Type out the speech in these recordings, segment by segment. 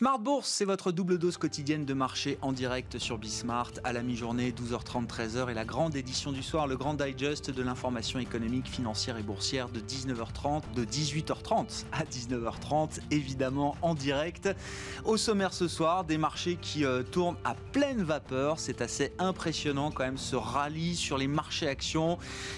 Smart Bourse, c'est votre double dose quotidienne de marché en direct sur Bismart à la mi-journée, 12h30, 13h et la grande édition du soir, le grand digest de l'information économique, financière et boursière de 19h30, de 18h30 à 19h30, évidemment en direct. Au sommaire ce soir, des marchés qui euh, tournent à pleine vapeur. C'est assez impressionnant quand même ce rallye sur les marchés actions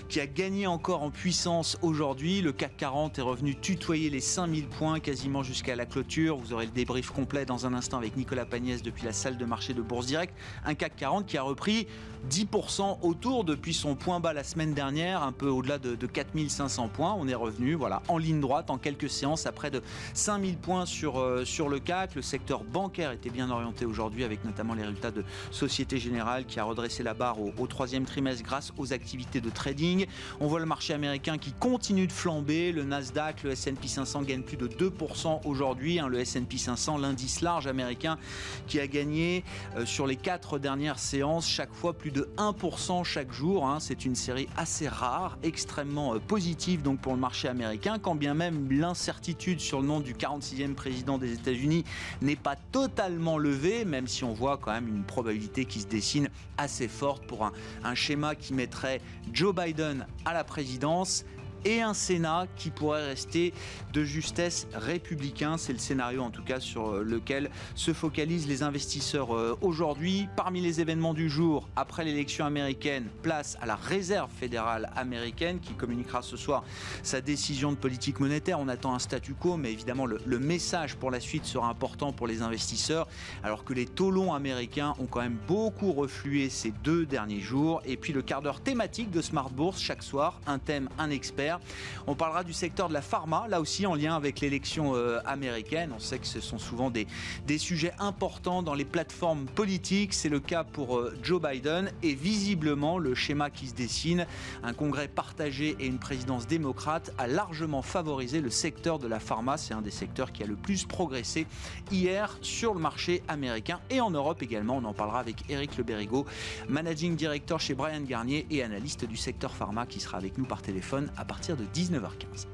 qui a gagné encore en puissance aujourd'hui. Le CAC 40 est revenu tutoyer les 5000 points quasiment jusqu'à la clôture. Vous aurez le débrief complet dans un instant avec Nicolas Pagnès depuis la salle de marché de Bourse Direct. Un CAC 40 qui a repris 10% autour depuis son point bas la semaine dernière, un peu au-delà de, 4500 points. On est revenu voilà, en ligne droite en quelques séances à près de 5000 points sur, euh, sur le CAC. Le secteur bancaire était bien orienté aujourd'hui avec notamment les résultats de Société Générale qui a redressé la barre au, au troisième trimestre grâce aux activités de trading. On voit le marché américain qui continue de flamber. Le Nasdaq, le S&P 500 gagnent plus de 2% aujourd'hui. Hein, le S&P 500, lundi large américain qui a gagné euh, sur les quatre dernières séances chaque fois plus de 1% chaque jour. Hein. C'est une série assez rare, extrêmement euh, positive donc pour le marché américain, quand bien même l'incertitude sur le nom du 46e président des États-Unis n'est pas totalement levée, même si on voit quand même une probabilité qui se dessine assez forte pour un schéma qui mettrait Joe Biden à la présidence et un Sénat qui pourrait rester de justesse républicain. C'est le scénario en tout cas sur euh, lequel se focalisent les investisseurs euh, aujourd'hui. Parmi les événements du jour, après l'élection américaine, place à la réserve fédérale américaine qui communiquera ce soir sa décision de politique monétaire. On attend un statu quo, mais évidemment le, message pour la suite sera important pour les investisseurs, alors que les taux longs américains ont quand même beaucoup reflué ces deux derniers jours. Et puis le quart d'heure thématique de Smart Bourse chaque soir, un thème, un expert. On parlera du secteur de la pharma, là aussi en lien avec l'élection euh, américaine. On sait que ce sont souvent des, sujets importants dans les plateformes politiques. C'est le cas pour euh, Joe Biden et visiblement le schéma qui se dessine, un congrès partagé et une présidence démocrate a largement favorisé le secteur de la pharma. C'est un des secteurs qui a le plus progressé hier sur le marché américain et en Europe également. On en parlera avec Eric Le managing director chez Brian Garnier et analyste du secteur pharma qui sera avec nous par téléphone à partir de 19h15.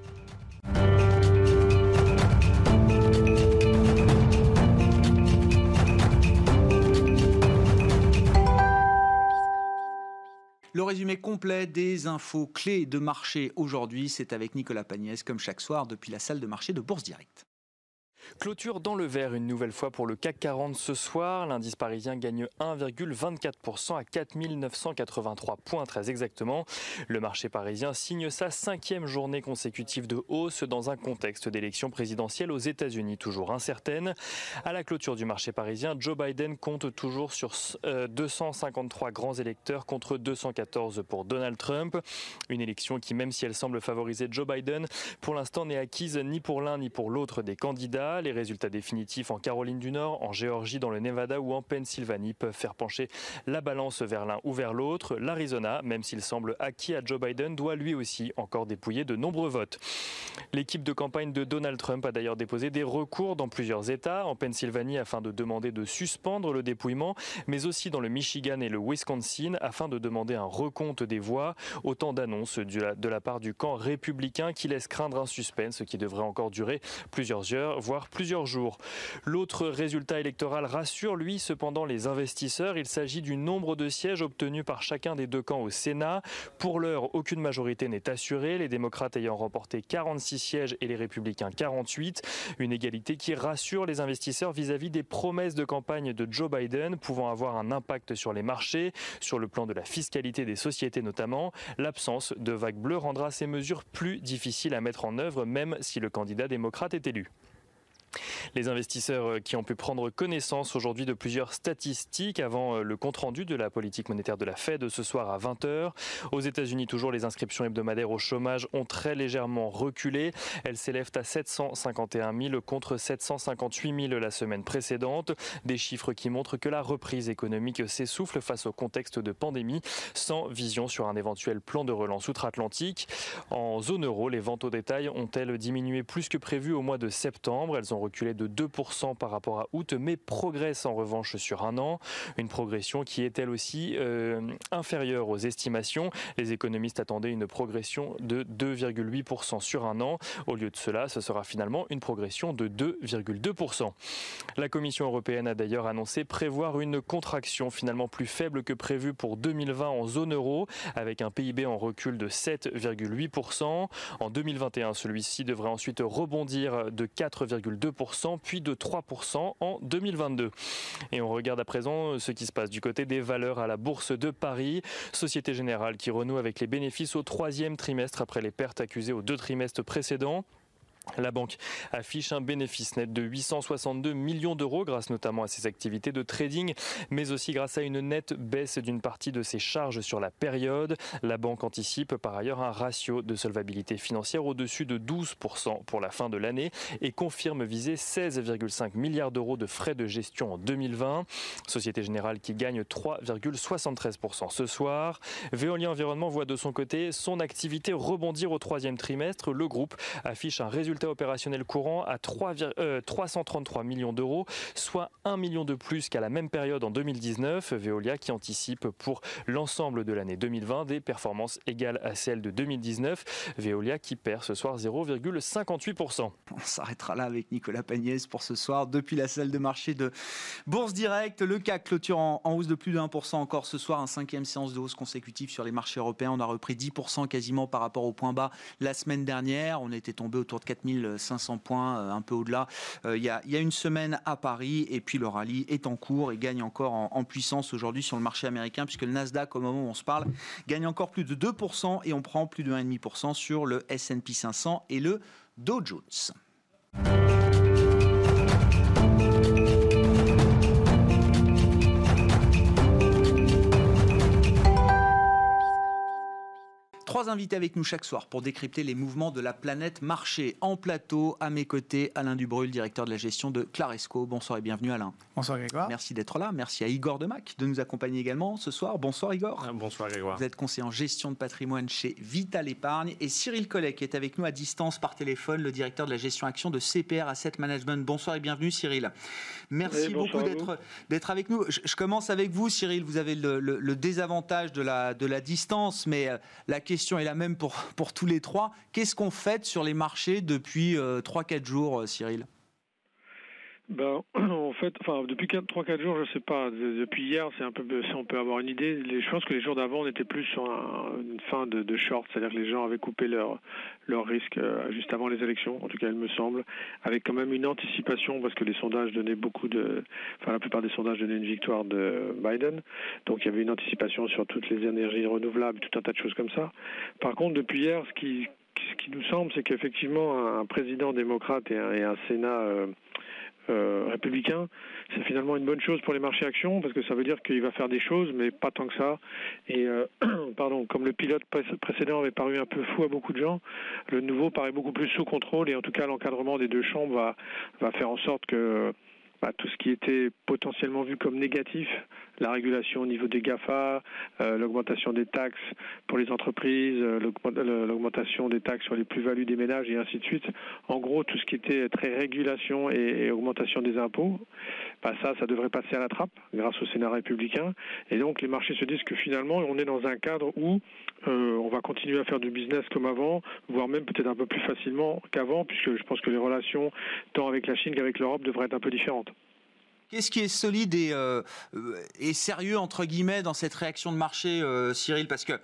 Le résumé complet des infos clés de marché aujourd'hui, c'est avec Nicolas Pagnès, comme chaque soir, depuis la salle de marché de Bourse Directe. Clôture dans le vert une nouvelle fois pour le CAC 40 ce soir. L'indice parisien gagne 1,24% à 4983 points très exactement. Le marché parisien signe sa cinquième journée consécutive de hausse dans un contexte d'élection présidentielle aux États-Unis toujours incertaine. À la clôture du marché parisien, Joe Biden compte toujours sur 253 euh, grands électeurs contre 214 pour Donald Trump. Une élection qui, même si elle semble favoriser Joe Biden, pour l'instant n'est acquise ni pour l'un ni pour l'autre des candidats. Les résultats définitifs en Caroline du Nord, en Géorgie, dans le Nevada ou en Pennsylvanie peuvent faire pencher la balance vers l'un ou vers l'autre. L'Arizona, même s'il semble acquis à Joe Biden, doit lui aussi encore dépouiller de nombreux votes. L'équipe de campagne de Donald Trump a d'ailleurs déposé des recours dans plusieurs États, en Pennsylvanie afin de demander de suspendre le dépouillement, mais aussi dans le Michigan et le Wisconsin afin de demander un recompte des voix. Autant d'annonces de la part du camp républicain qui laisse craindre un suspense qui devrait encore durer plusieurs heures, voire plusieurs jours. L'autre résultat électoral rassure, lui, cependant, les investisseurs. Il s'agit du nombre de sièges obtenus par chacun des deux camps au Sénat. Pour l'heure, aucune majorité n'est assurée, les démocrates ayant remporté 46 sièges et les républicains 48. Une égalité qui rassure les investisseurs vis-à-vis des promesses de campagne de Joe Biden pouvant avoir un impact sur les marchés, sur le plan de la fiscalité des sociétés notamment. L'absence de vague bleue rendra ces mesures plus difficiles à mettre en œuvre, même si le candidat démocrate est élu. Les investisseurs euh, qui ont pu prendre connaissance aujourd'hui de plusieurs statistiques avant euh, le compte-rendu de la politique monétaire de la Fed ce soir à 20h. Aux États-Unis, toujours, les inscriptions hebdomadaires au chômage ont très légèrement reculé. Elles s'élèvent à 751 000 contre 758 000 la semaine précédente. Des chiffres qui montrent que la reprise économique s'essouffle face au contexte de pandémie, sans vision sur un éventuel plan de relance outre-Atlantique. En zone euro, les ventes au détail ont-elles diminué plus que prévu au mois de septembre? Elles ont reculé de 2% par rapport à août, mais progresse en revanche sur un an. Une progression qui est elle aussi euh, inférieure aux estimations. Les économistes attendaient une progression de 2,8% sur un an. Au lieu de cela, ce sera finalement une progression de 2,2%. La Commission européenne a d'ailleurs annoncé prévoir une contraction finalement plus faible que prévu pour 2020 en zone euro, avec un PIB en recul de 7,8%. En 2021, celui-ci devrait ensuite rebondir de 4,2%, puis de 3% en 2022. Et on regarde à présent ce qui se passe du côté des valeurs à la Bourse de Paris. Société Générale qui renoue avec les bénéfices au troisième trimestre après les pertes accusées aux deux trimestres précédents. La banque affiche un bénéfice net de 862 millions d'euros grâce notamment à ses activités de trading, mais aussi grâce à une nette baisse d'une partie de ses charges sur la période. La banque anticipe par ailleurs un ratio de solvabilité financière au-dessus de 12% pour la fin de l'année et confirme viser 16,5 milliards d'euros de frais de gestion en 2020. Société Générale qui gagne 3,73% ce soir. Veolia Environnement voit de son côté son activité rebondir au troisième trimestre. Le groupe affiche un résultat opérationnel courant à 3, 333 euh, millions d'euros, soit 1 million de plus qu'à la même période en 2019. Veolia qui anticipe pour l'ensemble de l'année 2020 des performances égales à celles de 2019. Veolia qui perd ce soir 0,58%. On s'arrêtera là avec Nicolas Pagnès pour ce soir. Depuis la salle de marché de Bourse Directe, le CAC clôture en, hausse de plus de 1% encore ce soir, un cinquième séance de hausse consécutive sur les marchés européens. On a repris 10% quasiment par rapport au point bas la semaine dernière. On était tombé autour de 4000 500 points, euh, un peu au-delà, euh, il y, a, une semaine à Paris. Et puis le rallye est en cours et gagne encore en, puissance aujourd'hui sur le marché américain, puisque le Nasdaq, au moment où on se parle, gagne encore plus de 2% et on prend plus de 1,5% sur le SP 500 et le Dow Jones. Trois invités avec nous chaque soir pour décrypter les mouvements de la planète marché. En plateau, à mes côtés, Alain Dubrul, directeur de la gestion de Claresco. Bonsoir et bienvenue Alain. Bonsoir Grégoire. Merci d'être là. Merci à Igor Demac de nous accompagner également ce soir. Bonsoir Igor. Ah, bonsoir Grégoire. Vous êtes conseiller en gestion de patrimoine chez Vital Épargne. Et Cyril Collet qui est avec nous à distance par téléphone, le directeur de la gestion action de CPR Asset Management. Bonsoir et bienvenue Cyril. Merci beaucoup d'être avec nous. Je, commence avec vous Cyril. Vous avez le, désavantage de la, de la distance, mais euh, la question question est la même pour, pour tous les trois. Qu'est-ce qu'on fait sur les marchés depuis 3-4 euh, jours, euh, Cyril? Ben, en fait, enfin, depuis 3-4 jours, je sais pas. Depuis hier, c'est un peu, on peut avoir une idée. je pense que les jours d'avant, on était plus sur une fin de, short, c'est-à-dire que les gens avaient coupé leur leur risque euh, juste avant les élections. En tout cas, il me semble, avec quand même une anticipation parce que les sondages donnaient beaucoup de, enfin, la plupart des sondages donnaient une victoire de Biden. Donc, il y avait une anticipation sur toutes les énergies renouvelables, tout un tas de choses comme ça. Par contre, depuis hier, ce qui ce qui nous semble, c'est qu'effectivement, un président démocrate et un, Sénat euh, euh, républicain, c'est finalement une bonne chose pour les marchés actions parce que ça veut dire qu'il va faire des choses, mais pas tant que ça. Et euh, pardon, comme le pilote précédent avait paru un peu fou à beaucoup de gens, le nouveau paraît beaucoup plus sous contrôle et en tout cas l'encadrement des deux chambres va, faire en sorte que bah, tout ce qui était potentiellement vu comme négatif, la régulation au niveau des GAFA, euh, l'augmentation des taxes pour les entreprises, euh, l'augmentation des taxes sur les plus-values des ménages et ainsi de suite. En gros, tout ce qui était très régulation et, augmentation des impôts, bah, ça, ça devrait passer à la trappe grâce au Sénat républicain. Et donc, les marchés se disent que finalement, on est dans un cadre où euh, on va continuer à faire du business comme avant, voire même peut-être un peu plus facilement qu'avant, puisque je pense que les relations, tant avec la Chine qu'avec l'Europe, devraient être un peu différentes. Qu'est-ce qui est solide et, euh, et, sérieux, entre guillemets, dans cette réaction de marché, euh, Cyril? Parce que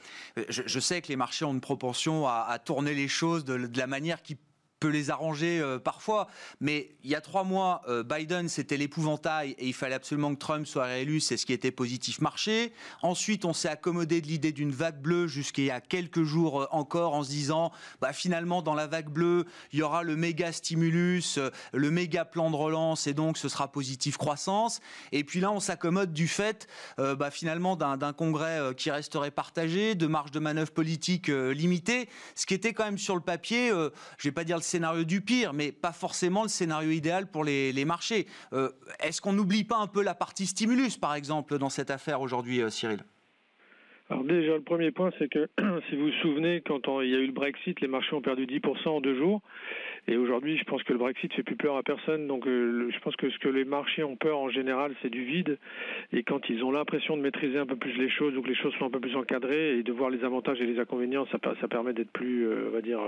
je, sais que les marchés ont une propension à, tourner les choses de la manière qui peut les arranger euh, parfois, mais il y a trois mois, euh, Biden, c'était l'épouvantail et il fallait absolument que Trump soit réélu, c'est ce qui était positif marché. Ensuite, on s'est accommodé de l'idée d'une vague bleue jusqu'à il y a quelques jours euh, encore en se disant, bah, finalement, dans la vague bleue, il y aura le méga stimulus, le méga plan de relance et donc ce sera positif croissance. Et puis là, on s'accommode du fait, bah, finalement, d'un congrès qui resterait partagé, de marge de manœuvre politique limitée, ce qui était quand même sur le papier, je vais pas dire le scénario du pire, mais pas forcément le scénario idéal pour les, marchés. Euh, est-ce qu'on n'oublie pas un peu la partie stimulus, par exemple, dans cette affaire aujourd'hui, euh, Cyril? Alors déjà, le premier point, c'est que si vous vous souvenez, quand il y a eu le Brexit, les marchés ont perdu 10% en deux jours. Et aujourd'hui, je pense que le Brexit fait plus peur à personne. Donc, euh, je pense que ce que les marchés ont peur en général, c'est du vide. Et quand ils ont l'impression de maîtriser un peu plus les choses ou que les choses sont un peu plus encadrées et de voir les avantages et les inconvénients, ça, permet d'être plus, euh, on va dire,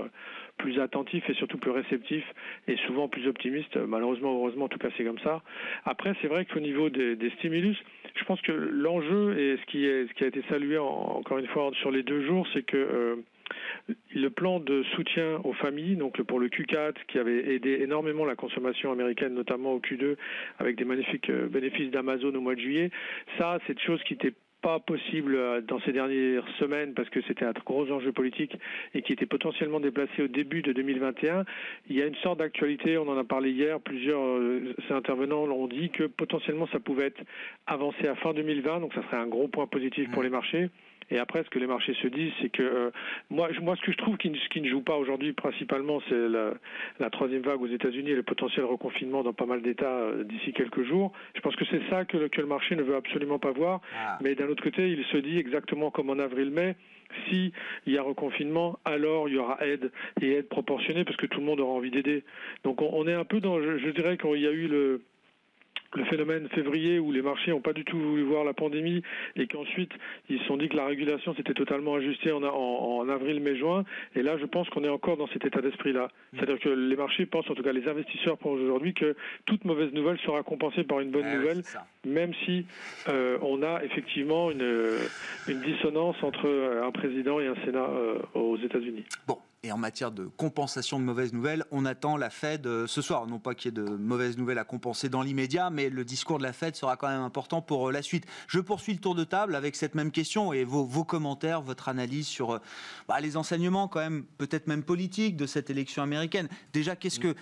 plus attentif et surtout plus réceptif et souvent plus optimiste. Malheureusement, heureusement, en tout cas, c'est comme ça. Après, c'est vrai qu'au niveau des, stimulus, je pense que l'enjeu et ce qui, a été salué encore une fois sur les deux jours, c'est que euh, le plan de soutien aux familles, donc pour le Q4, qui avait aidé énormément la consommation américaine, notamment au Q2, avec des magnifiques euh, bénéfices d'Amazon au mois de juillet, ça, c'est une chose qui était pas possible euh, dans ces dernières semaines parce que c'était un gros enjeu politique et qui était potentiellement déplacé au début de 2021. Il y a une sorte d'actualité, on en a parlé hier, plusieurs euh, intervenants l'ont dit que potentiellement ça pouvait être avancé à fin 2020, donc ça serait un gros point positif pour mmh. les marchés. Et après, ce que les marchés se disent, c'est que euh, moi, moi, ce que je trouve qui, qui ne joue pas aujourd'hui principalement, c'est la, la, troisième vague aux États-Unis et le potentiel reconfinement dans pas mal d'États euh, d'ici quelques jours. Je pense que c'est ça que le, que le marché ne veut absolument pas voir. Ah. Mais d'un autre côté, il se dit exactement comme en avril-mai, s'il y a reconfinement, alors il y aura aide et aide proportionnée parce que tout le monde aura envie d'aider. Donc on, on, est un peu dans, je, je dirais qu'il y a eu le le phénomène février où les marchés n'ont pas du tout voulu voir la pandémie et qu'ensuite ils se sont dit que la régulation s'était totalement ajustée en, en, avril, mai, juin. Et là, je pense qu'on est encore dans cet état d'esprit-là. Mm. C'est-à-dire que les marchés pensent, en tout cas les investisseurs pensent aujourd'hui que toute mauvaise nouvelle sera compensée par une bonne nouvelle, même si euh, on a effectivement une, une, dissonance entre un président et un Sénat euh, aux États-Unis. Bon, et en matière de compensation de mauvaises nouvelles, on attend la Fed euh, ce soir. Non pas qu'il y ait de mauvaises nouvelles à compenser dans l'immédiat, mais le discours de la Fed sera quand même important pour euh, la suite. Je poursuis le tour de table avec cette même question et vos, commentaires, votre analyse sur euh, bah, les enseignements quand même, peut-être même politiques de cette élection américaine. Déjà, qu'est-ce que,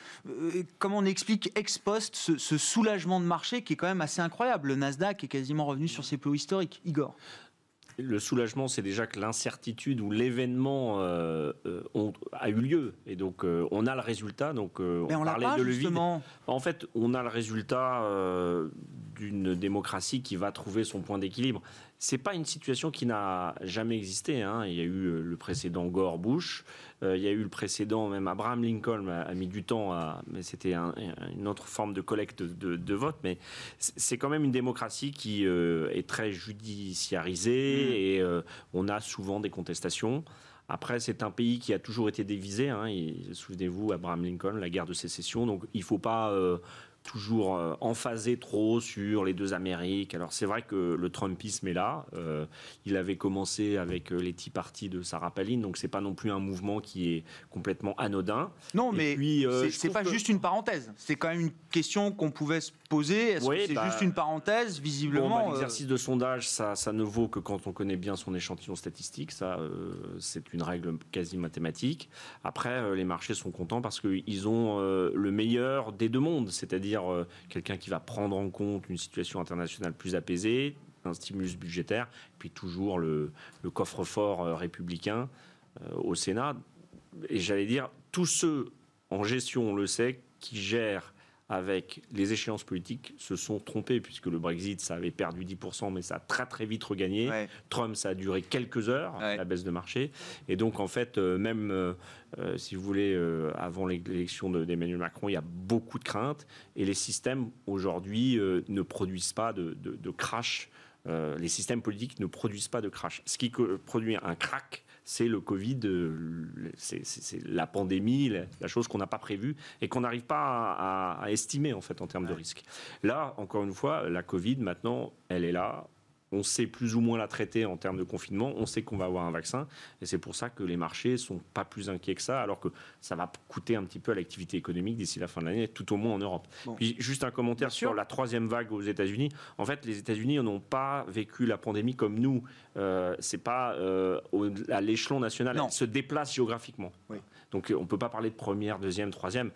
comment on explique ex post ce, soulagement de marché qui est quand même assez incroyable? Le Nasdaq est quasiment revenu sur ses plus historiques. Igor le soulagement, c'est déjà que l'incertitude ou l'événement euh, euh, a eu lieu. Et donc, euh, on a le résultat. Donc, on, parlait de justement. En fait, on a le résultat d'une démocratie qui va trouver son point d'équilibre. C'est pas une situation qui n'a jamais existé. Hein. Il y a eu le précédent Gore Bush. Euh, il y a eu le précédent, même Abraham Lincoln a, mis du temps, à, mais c'était une autre forme de collecte de, vote. Mais c'est quand même une démocratie qui euh, est très judiciarisée mm. et euh, on a souvent des contestations. Après, c'est un pays qui a toujours été divisé. Hein. Souvenez-vous, Abraham Lincoln, la guerre de sécession. Donc, il faut pas toujours euh, emphasé trop sur les deux Amériques. Alors c'est vrai que le Trumpisme est là. Euh, il avait commencé avec euh, les Tea Party de Sarah Palin, donc c'est pas non plus un mouvement qui est complètement anodin. Non, mais c'est pas juste une parenthèse. C'est quand même une question qu'on pouvait se poser. Est-ce que c'est bah, juste une parenthèse Visiblement, bah, l'exercice de sondage, ça, ça ne vaut que quand on connaît bien son échantillon statistique. Ça, c'est une règle quasi mathématique. Après, les marchés sont contents parce qu'ils ont le meilleur des deux mondes, c'est-à-dire euh, quelqu'un qui va prendre en compte une situation internationale plus apaisée, un stimulus budgétaire, puis toujours le, coffre-fort euh, républicain euh, au Sénat. Et j'allais dire, tous ceux en gestion, on le sait, qui gèrent avec les échéances politiques se sont trompés, puisque le Brexit, ça avait perdu 10%, mais ça a très très vite regagné. Trump, ça a duré quelques heures, la baisse de marché. Et donc, en fait, euh, même, euh, euh, si vous voulez, avant l'élection d'Emmanuel Macron, il y a beaucoup de craintes. Et les systèmes, aujourd'hui, ne produisent pas de, de crash. les systèmes politiques ne produisent pas de crash. Ce qui produit un crack, c'est le Covid, euh, c'est la pandémie, la, chose qu'on n'a pas prévue et qu'on n'arrive pas à, estimer en fait en termes de risque. Là, encore une fois, la Covid maintenant, elle est là on sait plus ou moins la traiter en termes de confinement, on sait qu'on va avoir un vaccin, et c'est pour ça que les marchés sont pas plus inquiets que ça, alors que ça va coûter un petit peu à l'activité économique d'ici la fin de l'année, tout au moins en Europe. Puis juste un commentaire sur la troisième vague aux États-Unis. En fait, les États-Unis n'ont pas vécu la pandémie comme nous. Euh, c'est pas euh, à l'échelon national, elle se déplace géographiquement. Donc on peut pas parler de première, deuxième, troisième.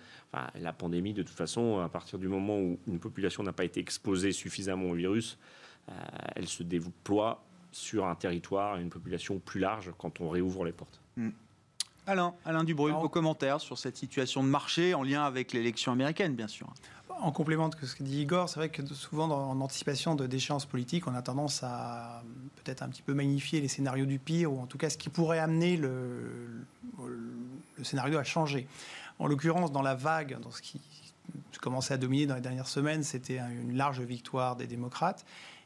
la pandémie, de toute façon, à partir du moment où une population n'a pas été exposée suffisamment au virus, elle se déploie sur un territoire et une population plus large quand on réouvre les portes. Hmm. Alain, Alain Dubruy, vos commentaires sur cette situation de marché en lien avec l'élection américaine, bien sûr. En complément de ce que dit Igor, c'est vrai que souvent, en anticipation de déchéances politiques, on a tendance à peut-être un petit peu magnifier les scénarios du pire, ou en tout cas ce qui pourrait amener le, le scénario à changer. En l'occurrence, dans la vague, dans ce qui commençait à dominer dans les dernières semaines, c'était une large victoire des démocrates.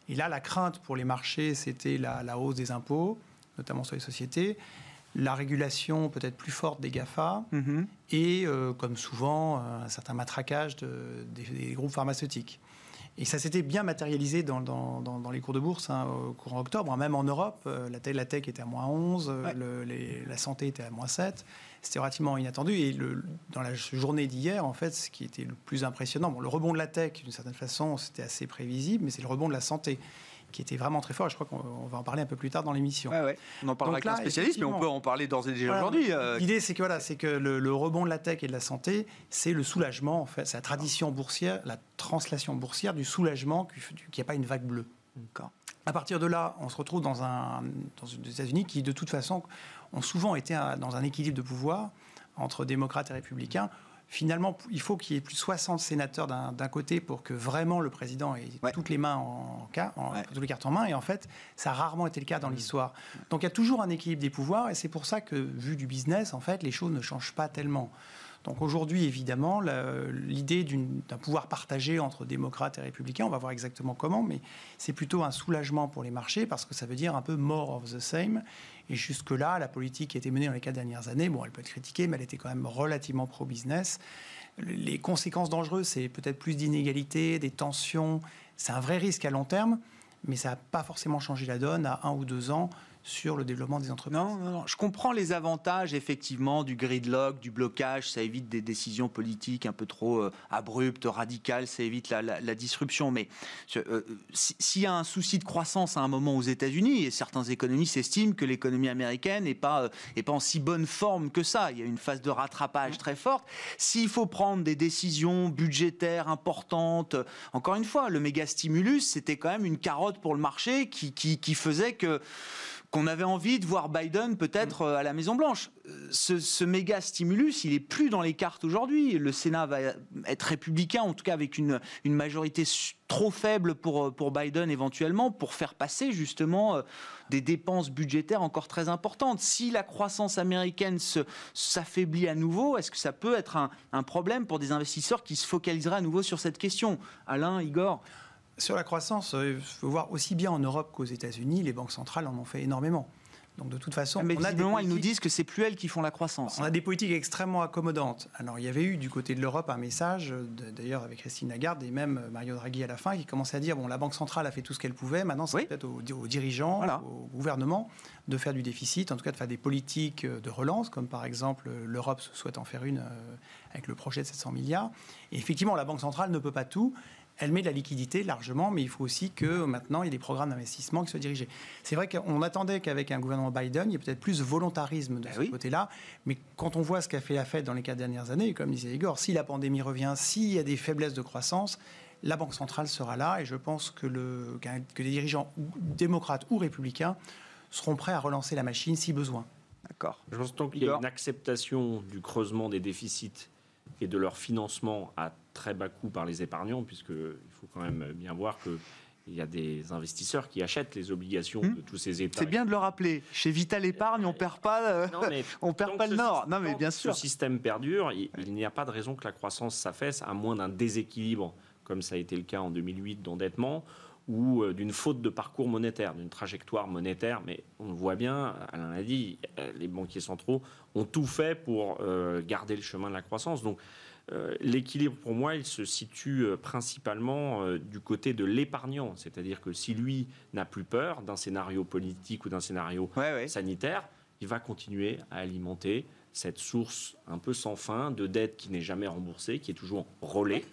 Et là, la crainte pour les marchés, c'était la, hausse des impôts, notamment sur les sociétés, la régulation peut-être plus forte des GAFA, mm-hmm. et, euh, comme souvent, un certain matraquage des, groupes pharmaceutiques. Et ça s'était bien matérialisé dans, dans, les cours de bourse hein, au courant octobre. Hein, même en Europe, euh, la, tech, la tech était à moins 11, la santé était à moins 7. C'était relativement inattendu. Et le, dans la journée d'hier, en fait, ce qui était le plus impressionnant, bon, le rebond de la tech, d'une certaine façon, c'était assez prévisible, mais c'est le rebond de la santé qui était vraiment très fort. Je crois qu'on va en parler un peu plus tard dans l'émission. On en parlera avec un spécialiste, mais on peut en parler d'ores et déjà aujourd'hui. Euh. L'idée, c'est que voilà, c'est que le, rebond de la tech et de la santé, c'est le soulagement. En fait, c'est la tradition boursière, la translation boursière du soulagement qu'il n'y a pas une vague bleue. À partir de là, on se retrouve dans un dans les États-Unis qui, de toute façon, ont souvent été dans un équilibre de pouvoir entre démocrates et républicains. Finalement, il faut qu'il y ait plus de 60 sénateurs d'un côté pour que vraiment le président ait toutes les mains en, en, toutes les cartes en main. Et en fait, ça a rarement été le cas dans mmh. l'histoire. Donc il y a toujours un équilibre des pouvoirs, et c'est pour ça que, vu du business, en fait, les choses ne changent pas tellement. Donc aujourd'hui, évidemment, l'idée d'un pouvoir partagé entre démocrates et républicains, on va voir exactement comment, mais c'est plutôt un soulagement pour les marchés parce que ça veut dire un peu more of the same. Et jusque-là, la politique qui a été menée dans les quatre dernières années, bon, elle peut être critiquée, mais elle était quand même relativement pro-business. Les conséquences dangereuses, c'est peut-être plus d'inégalités, des tensions. C'est un vrai risque à long terme, mais ça n'a pas forcément changé la donne à un ou deux ans sur le développement des entreprises. Non, non, non. Je comprends les avantages, effectivement, du gridlock, du blocage. Ça évite des décisions politiques un peu trop euh, abruptes, radicales. Ça évite la, disruption. Mais euh, s'il y a un souci de croissance à un moment aux États-Unis, et certains économistes estiment que l'économie américaine n'est pas, euh, pas en si bonne forme que ça. Il y a une phase de rattrapage très forte. S'il faut prendre des décisions budgétaires importantes, encore une fois, le méga stimulus, c'était quand même une carotte pour le marché qui, qui faisait que qu'on avait envie de voir Biden peut-être euh, à la Maison Blanche. Euh, ce, méga stimulus, il est plus dans les cartes aujourd'hui. Le Sénat va être républicain, en tout cas avec une, majorité trop faible pour, euh, pour Biden éventuellement, pour faire passer justement des dépenses budgétaires encore très importantes. Si la croissance américaine s'affaiblit à nouveau, est-ce que ça peut être un, un problème pour des investisseurs qui se focaliseraient à nouveau sur cette question? Alain, Igor? Sur la croissance, euh, il faut voir aussi bien en Europe qu'aux États-Unis, les banques centrales en ont fait énormément. Donc de toute façon, mais on a des politiques... ils nous disent que c'est plus elles qui font la croissance. On a des politiques extrêmement accommodantes. Alors il y avait eu du côté de l'Europe un message, d'ailleurs avec Christine Lagarde et même Mario Draghi à la fin, qui commençait à dire bon la banque centrale a fait tout ce qu'elle pouvait, maintenant c'est peut-être aux, dirigeants, au gouvernement de faire du déficit, en tout cas de faire des politiques de relance, comme par exemple l'Europe souhaite en faire une euh, avec le projet de 700 milliards. Et effectivement, la banque centrale ne peut pas tout elle met de la liquidité largement, mais il faut aussi que maintenant il y ait des programmes d'investissement qui soient dirigés. C'est vrai qu'on attendait qu'avec un gouvernement Biden, il y ait peut-être plus de volontarisme de ben ce côté-là, mais quand on voit ce qu'a fait la Fed dans les quatre dernières années, comme disait Igor, si la pandémie revient, s'il y a des faiblesses de croissance, la Banque centrale sera là, et je pense que, le, que les dirigeants démocrates ou républicains seront prêts à relancer la machine si besoin. D'accord. Je pense qu'il y a une acceptation du creusement des déficits et de leur financement à très bas coût par les épargnants, puisqu'il faut quand même bien voir que il y a des investisseurs qui achètent les obligations hmm. de tous ces États. C'est bien de le rappeler. Chez Vital Épargne, on perd pas, euh, on perd pas le nord. Non, mais bien sûr. Ce système perdure. Il, il n'y a pas de raison que la croissance s'affaisse à moins d'un déséquilibre, comme ça a été le cas en 2008 d'endettement ou euh, d'une faute de parcours monétaire, d'une trajectoire monétaire. Mais on voit bien, Alain l'a dit, euh, les banquiers centraux ont tout fait pour garder le chemin de la croissance. Donc euh, l'équilibre, pour moi, il se situe euh, principalement euh, du côté de l'épargnant. C'est-à-dire que si lui n'a plus peur d'un scénario politique ou d'un scénario sanitaire, il va continuer à alimenter cette source un peu sans fin de dette qui n'est jamais remboursée, qui est toujours relais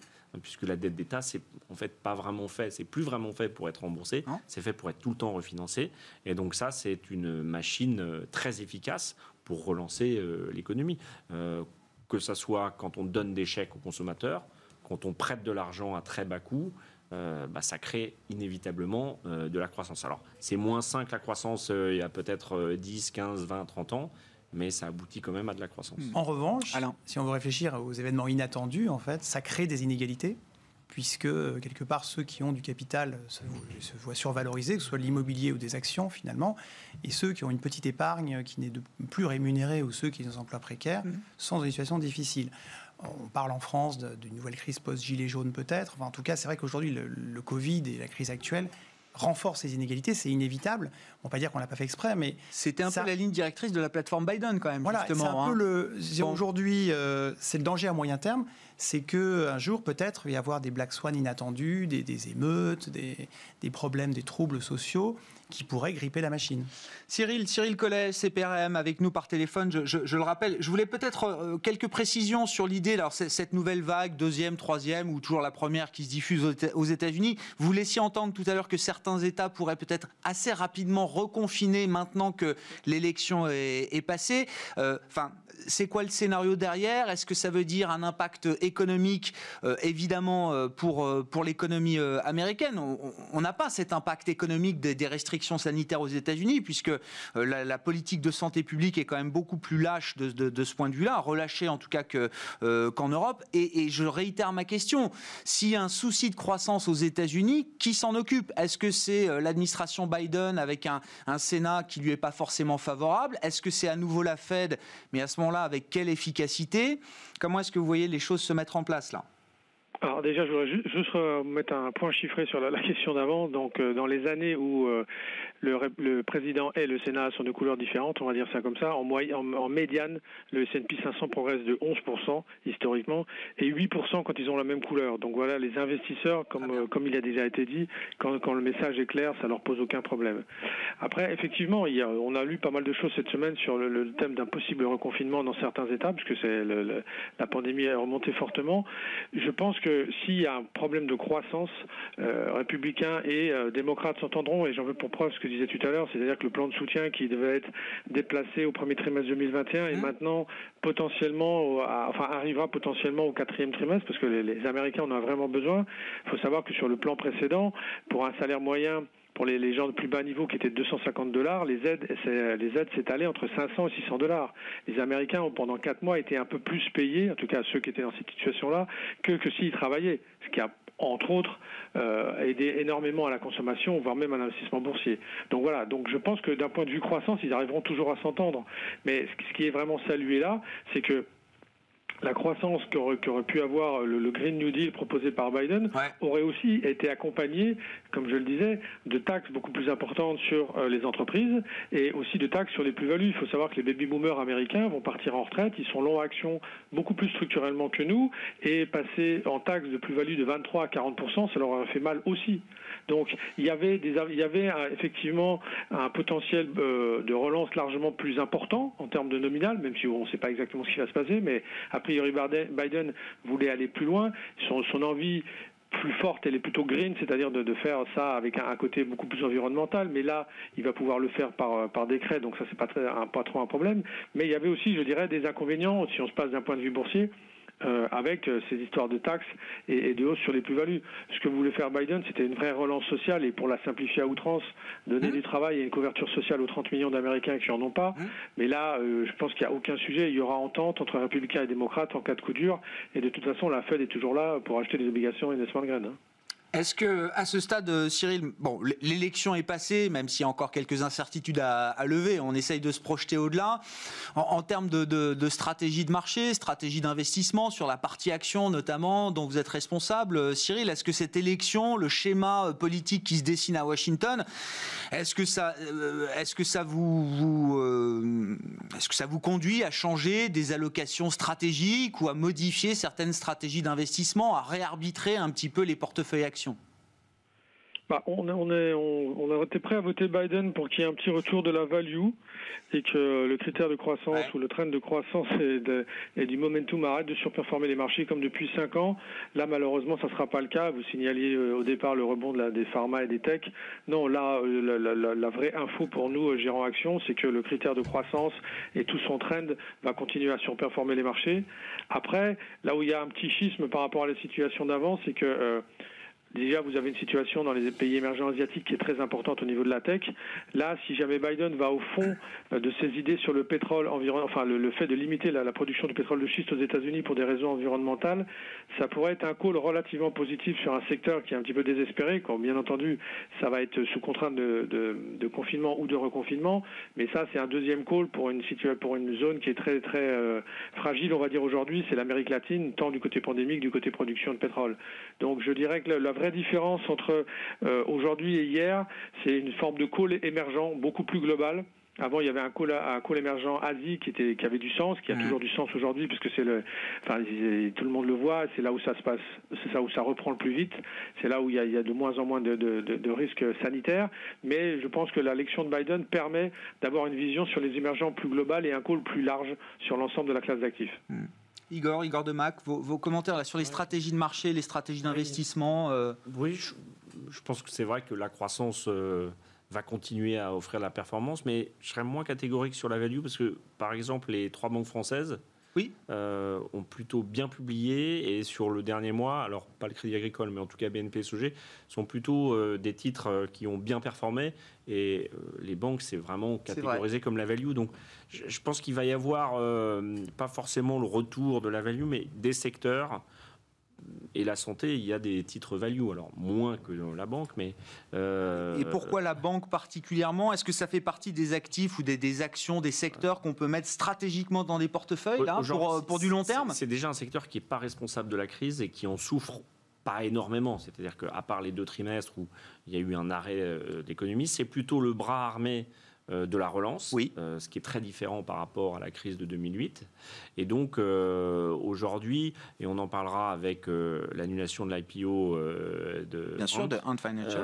puisque la dette d'État, c'est en fait pas vraiment fait, c'est plus vraiment fait pour être remboursé, c'est fait pour être tout le temps refinancé. Et donc ça, c'est une machine très efficace pour relancer l'économie que ce soit quand on donne des chèques aux consommateurs, quand on prête de l'argent à très bas coût, euh, bah, ça crée inévitablement euh, de la croissance. Alors, c'est moins 5 la croissance euh, il y a peut-être 10, 15, 20, 30 ans, mais ça aboutit quand même à de la croissance. En revanche, si on veut réfléchir aux événements inattendus, en fait, ça crée des inégalités puisque quelque part ceux qui ont du capital se, voient survalorisés, que ce soit l'immobilier ou des actions finalement, et ceux qui ont une petite épargne qui n'est plus rémunérée ou ceux qui ont des emplois précaires mmh. sont dans une situation difficile. On parle en France d'une nouvelle crise post-gilet jaune peut-être. en tout cas, c'est vrai qu'aujourd'hui, le, Covid et la crise actuelle renforcent ces inégalités, c'est inévitable. On ne va pas dire qu'on l'a pas fait exprès, mais c'était un peu la ligne directrice de la plateforme Biden quand même. Voilà, c'est un peu hein. le. Aujourd'hui, euh, c'est le danger à moyen terme, c'est que un jour peut-être il va y avoir des black swans inattendus, des, émeutes, des, problèmes, des troubles sociaux qui pourrait gripper la machine. Cyril, Cyril Collet, CPRM, avec nous par téléphone, je, le rappelle. Je voulais peut-être euh, quelques précisions sur l'idée, alors cette nouvelle vague, deuxième, troisième, ou toujours la première qui se diffuse aux États-Unis. Vous laissiez entendre tout à l'heure que certains États pourraient peut-être assez rapidement reconfiner maintenant que l'élection est, passée. Euh, enfin, c'est quoi le scénario derrière? Est-ce que ça veut dire un impact économique, euh, évidemment, euh, pour, euh, pour l'économie américaine? On n'a pas cet impact économique des, restrictions sanitaires aux États-Unis, puisque la, politique de santé publique est quand même beaucoup plus lâche de, ce point de vue-là, relâchée en tout cas qu'en Europe. Et, je réitère ma question. S'il y a un souci de croissance aux États-Unis, qui s'en occupe? Est-ce que c'est l'administration Biden avec un, un Sénat qui lui est pas forcément favorable? Est-ce que c'est à nouveau la Fed? Mais à ce moment là avec quelle efficacité Comment est-ce que vous voyez les choses se mettre en place là? Alors déjà, je voudrais juste mettre un point chiffré sur la, question d'avant. Donc, euh, dans les années où le, président et le Sénat sont de couleurs différentes, on va dire ça comme ça. En, en, médiane, le S&P 500 progresse de 11% historiquement et 8% quand ils ont la même couleur. Donc voilà, les investisseurs, comme, euh, comme il a déjà été dit, quand, quand, le message est clair, ça leur pose aucun problème. Après, effectivement, il y a, on a lu pas mal de choses cette semaine sur le, thème d'un possible reconfinement dans certains États, puisque c'est la pandémie a remonté fortement. Je pense que s'il y a un problème de croissance, euh, républicains et euh, démocrates s'entendront, et j'en veux pour preuve ce que disais tout à l'heure, c'est-à-dire que le plan de soutien qui devait être déplacé au premier trimestre 2021 est mmh. maintenant potentiellement, enfin arrivera potentiellement au quatrième trimestre, parce que les, Américains en ont vraiment besoin. Il faut savoir que sur le plan précédent, pour un salaire moyen pour les, gens de plus bas niveau qui étaient de 250 dollars, les aides, les aides s'étalaient entre 500 et 600 dollars. Les Américains ont pendant quatre mois été un peu plus payés, en tout cas ceux qui étaient dans cette situation-là, que, que s'ils travaillaient. Ce qui a entre autres, euh, aider énormément à la consommation, voire même à l'investissement boursier. Donc voilà, donc je pense que d'un point de vue croissance, ils arriveront toujours à s'entendre. Mais ce qui est vraiment salué là, c'est que la croissance qu'aurait, pu avoir le, Green New Deal proposé par Biden aurait aussi été accompagnée, comme je le disais, de taxes beaucoup plus importantes sur euh, les entreprises et aussi de taxes sur les plus-values. Il faut savoir que les baby-boomers américains vont partir en retraite, ils sont longs action beaucoup plus structurellement que nous et passer en taxes de plus-value de 23 à 40 ça leur aurait fait mal aussi. Donc il y avait, effectivement un potentiel euh, de relance largement plus important en termes de nominal, même si on ne sait pas exactement ce qui va se passer, mais a priori Biden voulait aller plus loin. Son, envie plus forte, elle est plutôt green, c'est-à-dire de, faire ça avec un, côté beaucoup plus environnemental. Mais là, il va pouvoir le faire par, par décret, donc ça c'est pas, pas trop un problème. Mais il y avait aussi, je dirais, des inconvénients si on se passe d'un point de vue boursier. Euh, avec euh, ces histoires de taxes et, de hausse sur les plus-values. Ce que voulait faire Biden, c'était une vraie relance sociale et pour la simplifier à outrance, donner mmh. du travail et une couverture sociale aux 30 millions d'Américains qui n'en ont pas. Mmh. Mais là, euh, je pense qu'il n'y a aucun sujet. Il y aura entente entre républicains et démocrates en cas de coup dur. Et de toute façon, la Fed est toujours là pour acheter des obligations et des de graines. Hein. Est-ce que, à ce stade, euh, Cyril, bon, l'élection est passée, même s'il y a encore quelques incertitudes à, lever, on essaye de se projeter au-delà. En, termes de, stratégie de marché, stratégie d'investissement sur la partie action notamment, dont vous êtes responsable, euh, Cyril, est-ce que cette élection, le schéma euh, politique qui se dessine à Washington, est-ce que ça, est-ce que ça vous, est-ce que ça vous conduit à changer des allocations stratégiques ou à modifier certaines stratégies d'investissement, à réarbitrer un petit peu les portefeuilles actions? Bah, on, on, est, on, a été prêt à voter Biden pour qu'il y ait un petit retour de la value et que le critère de croissance ou le trend de croissance et, du momentum arrête de surperformer les marchés comme depuis 5 ans. Là, malheureusement, ça ne sera pas le cas. Vous signaliez euh, au départ le rebond de des pharma et des tech. Non, là, euh, la, vraie info pour nous, euh, gérants actions, c'est que le critère de croissance et tout son trend va continuer à surperformer les marchés. Après, là où il y a un petit schisme par rapport à la situation d'avant, c'est que Déjà, vous avez une situation dans les pays émergents asiatiques qui est très importante au niveau de la tech. Là, si jamais Biden va au fond euh, de ses idées sur le pétrole environ, enfin le, fait de limiter la, production de pétrole de schiste aux États-Unis pour des raisons environnementales, ça pourrait être un call relativement positif sur un secteur qui est un petit peu désespéré. Quand bien entendu, ça va être sous contrainte de, confinement ou de reconfinement, mais ça, c'est un deuxième call pour une zone qui est très très euh, fragile, on va dire aujourd'hui, c'est l'Amérique latine, tant du côté pandémique, du côté production de pétrole. Donc, je dirais que la vraie différence entre euh, aujourd'hui et hier, c'est une forme de call émergent beaucoup plus global. Avant, il y avait un call, un call émergent Asie qui, était, qui avait du sens, qui a toujours du sens aujourd'hui, puisque c'est le, enfin, tout le monde le voit, c'est là où ça se passe, c'est là où ça reprend le plus vite, c'est là où il y, a, il y a, de moins en moins de, de, de, risques sanitaires. Mais je pense que l'élection de Biden permet d'avoir une vision sur les émergents plus globales et un call plus large sur l'ensemble de la classe d'actifs. Hmm. Igor, Igor de Mac, vos, commentaires là, sur les stratégies de marché, les stratégies d'investissement euh. Oui, je, pense que c'est vrai que la croissance euh, va continuer à offrir la performance, mais je serais moins catégorique sur la value parce que, par exemple, les trois banques françaises, oui. Euh, ont plutôt bien publié et sur le dernier mois, alors pas le Crédit Agricole, mais en tout cas BNP SOG, sont plutôt euh, des titres euh, qui ont bien performé et les banques, c'est vraiment catégorisé comme la value. Donc je, pense qu'il va y avoir pas forcément le retour de la value, mais des secteurs et la santé, il y a des titres value, alors moins que dans la banque, mais... Euh, et pourquoi la banque particulièrement? Est-ce que ça fait partie des actifs ou des, actions, des secteurs qu'on peut mettre stratégiquement dans des portefeuilles là, pour, euh, pour, du long terme? C'est déjà un secteur qui n'est pas responsable de la crise et qui en souffre pas énormément. C'est-à-dire qu'à part les deux trimestres où il y a eu un arrêt euh, d'économie, c'est plutôt le bras armé de la relance, oui. Euh, ce qui est très différent par rapport à la crise de 2008. Et donc euh, aujourd'hui, et on en parlera avec l'annulation de l'IPO de Bien sûr, de Ant Financial.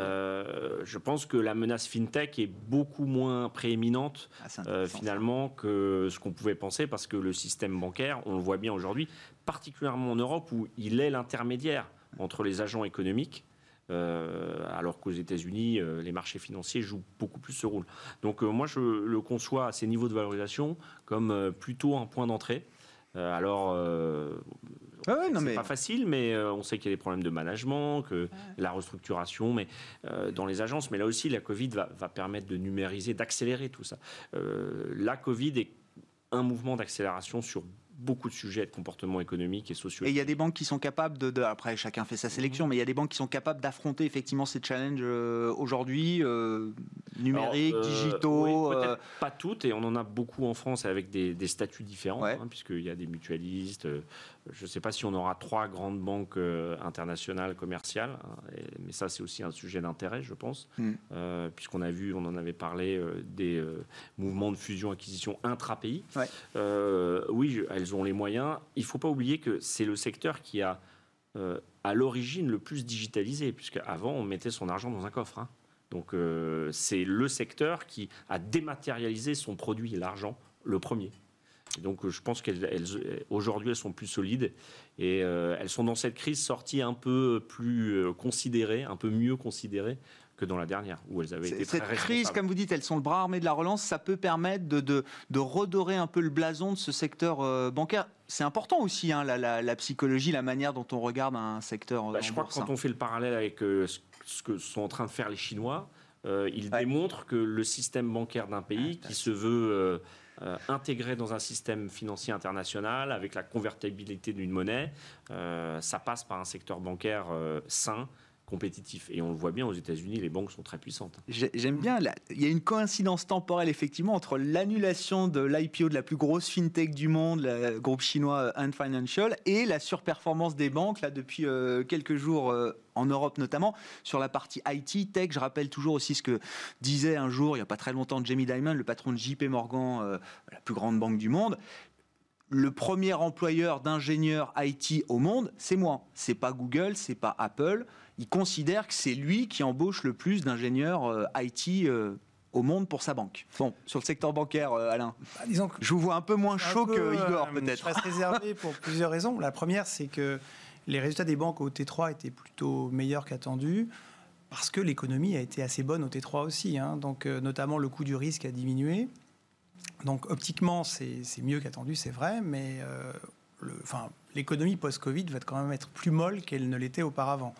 je pense que la menace fintech est beaucoup moins prééminente ah, finalement que ce qu'on pouvait penser parce que le système bancaire, on le voit bien aujourd'hui, particulièrement en Europe où il est l'intermédiaire entre les agents économiques euh, alors qu'aux États-Unis, euh, les marchés financiers jouent beaucoup plus ce rôle. Donc euh, moi, je le conçois à ces niveaux de valorisation comme plutôt un point d'entrée. alors, ouais, c'est pas facile, mais on sait qu'il y a des problèmes de management, que la restructuration, mais dans les agences. Mais là aussi, la Covid va, va permettre de numériser, d'accélérer tout ça. la Covid est un mouvement d'accélération sur beaucoup de sujets de comportement économique et sociaux. Et il y a des banques qui sont capables de, après chacun fait sa sélection, mhm. mais il y a des banques qui sont capables d'affronter effectivement ces challenges euh, aujourd'hui, euh, numériques, euh, digitaux. pas toutes, et on en a beaucoup en France avec des, statuts différents, hein, puisqu'il y a des mutualistes. Je ne sais pas si on aura trois grandes banques internationales commerciales, hein, mais ça c'est aussi un sujet d'intérêt, je pense, hmm. puisqu'on a vu, on en avait parlé, des mouvements de fusion-acquisition intra-pays. oui, elles ont les moyens. Il ne faut pas oublier que c'est le secteur qui a euh, à l'origine le plus digitalisé, puisque avant on mettait son argent dans un coffre. Hein. Donc euh, c'est le secteur qui a dématérialisé son produit, l'argent, le premier. Donc je pense qu'aujourd'hui elles, sont plus solides. Et euh, elles sont dans cette crise sorties un peu plus considérées, un peu mieux considérées que dans la dernière, où elles avaient été Cette crise, comme vous dites, elles sont le bras armé de la relance, ça peut permettre de, de, redorer un peu le blason de ce secteur euh, bancaire. C'est important aussi, hein, la, psychologie, la manière dont on regarde un secteur. Bah, je crois que quand on fait le parallèle avec euh, ce que sont en train de faire les Chinois, euh, ils démontrent que le système bancaire d'un pays qui se veut intégré dans un système financier international avec la convertibilité d'une monnaie, ça passe par un secteur bancaire sain Et on le voit bien aux États-Unis, les banques sont très puissantes. J'aime bien, il y a une coïncidence temporelle effectivement entre l'annulation de l'IPO de la plus grosse fintech du monde, le groupe chinois Ant Financial, et la surperformance des banques là depuis euh, quelques jours. Euh, en Europe notamment, sur la partie IT, tech. Je rappelle toujours aussi ce que disait un jour, il n'y a pas très longtemps, Jamie Dimon, le patron de JP Morgan, euh, la plus grande banque du monde le premier employeur d'ingénieurs IT au monde, c'est moi. C'est pas Google, c'est pas Apple. Il considère que c'est lui qui embauche le plus d'ingénieurs euh, IT euh, au monde pour sa banque. Bon, sur le secteur bancaire, euh, Alain, bah, disons que je vous vois un peu moins chaud que Igor, peut-être. Je reste réservé pour plusieurs raisons. La première, c'est que les résultats des banques au T3 étaient plutôt meilleurs qu'attendus parce que l'économie a été assez bonne au T3 aussi. Hein. Donc, notamment, le coût du risque a diminué. Donc optiquement, c'est mieux qu'attendu, c'est vrai, mais euh, l'économie post-Covid va quand même être plus molle qu'elle ne l'était auparavant.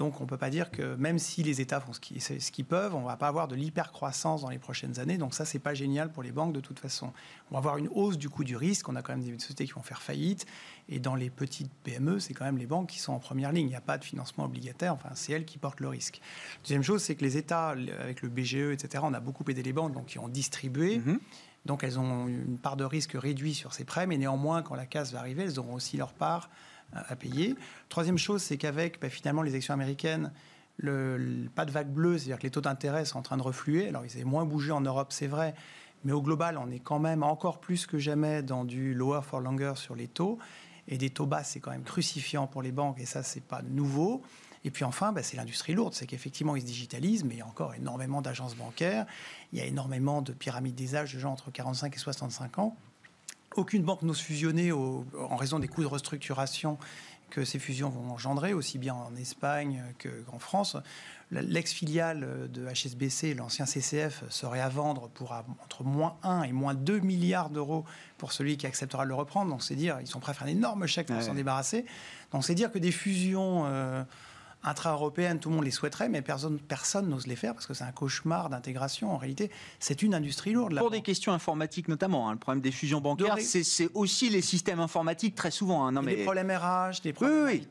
Donc on ne peut pas dire que même si les États font ce qu'ils peuvent, on ne va pas avoir de l'hypercroissance dans les prochaines années. Donc ça, c'est pas génial pour les banques de toute façon. On va avoir une hausse du coût du risque. On a quand même des sociétés qui vont faire faillite. Et dans les petites PME, c'est quand même les banques qui sont en première ligne. Il n'y a pas de financement obligataire. Enfin, c'est elles qui portent le risque. Deuxième chose, c'est que les États, avec le BGE, etc., on a beaucoup aidé les banques, donc qui ont distribué. Mm-hmm. Donc elles ont une part de risque réduite sur ces prêts, mais néanmoins, quand la casse va arriver, elles auront aussi leur part à payer. Troisième chose, c'est qu'avec bah, finalement les actions américaines, le, pas de vague bleue, c'est-à-dire que les taux d'intérêt sont en train de refluer. Alors ils avaient moins bougé en Europe, c'est vrai, mais au global, on est quand même encore plus que jamais dans du lower for longer sur les taux. Et des taux bas, c'est quand même crucifiant pour les banques, et ça, c'est pas nouveau. Et puis enfin, bah, c'est l'industrie lourde. C'est qu'effectivement, ils se digitalisent, mais il y a encore énormément d'agences bancaires. Il y a énormément de pyramides des âges de gens entre 45 et 65 ans. Aucune banque n'ose fusionner en raison des coûts de restructuration que ces fusions vont engendrer, aussi bien en Espagne qu'en France. L'ex-filiale de HSBC, l'ancien CCF, serait à vendre pour entre moins 1 et moins 2 milliards d'euros pour celui qui acceptera de le reprendre. Donc c'est dire, ils sont prêts à faire un énorme chèque pour s'en débarrasser. Donc c'est dire que des fusions... Euh, intra-européennes, tout le monde les souhaiterait, mais personne personne n'ose les faire parce que c'est un cauchemar d'intégration. En réalité, c'est une industrie lourde. Pour des questions informatiques notamment, hein, le problème des fusions bancaires, c'est aussi les systèmes informatiques très souvent. Hein. non, mais... Des problèmes RH, des problèmes oui,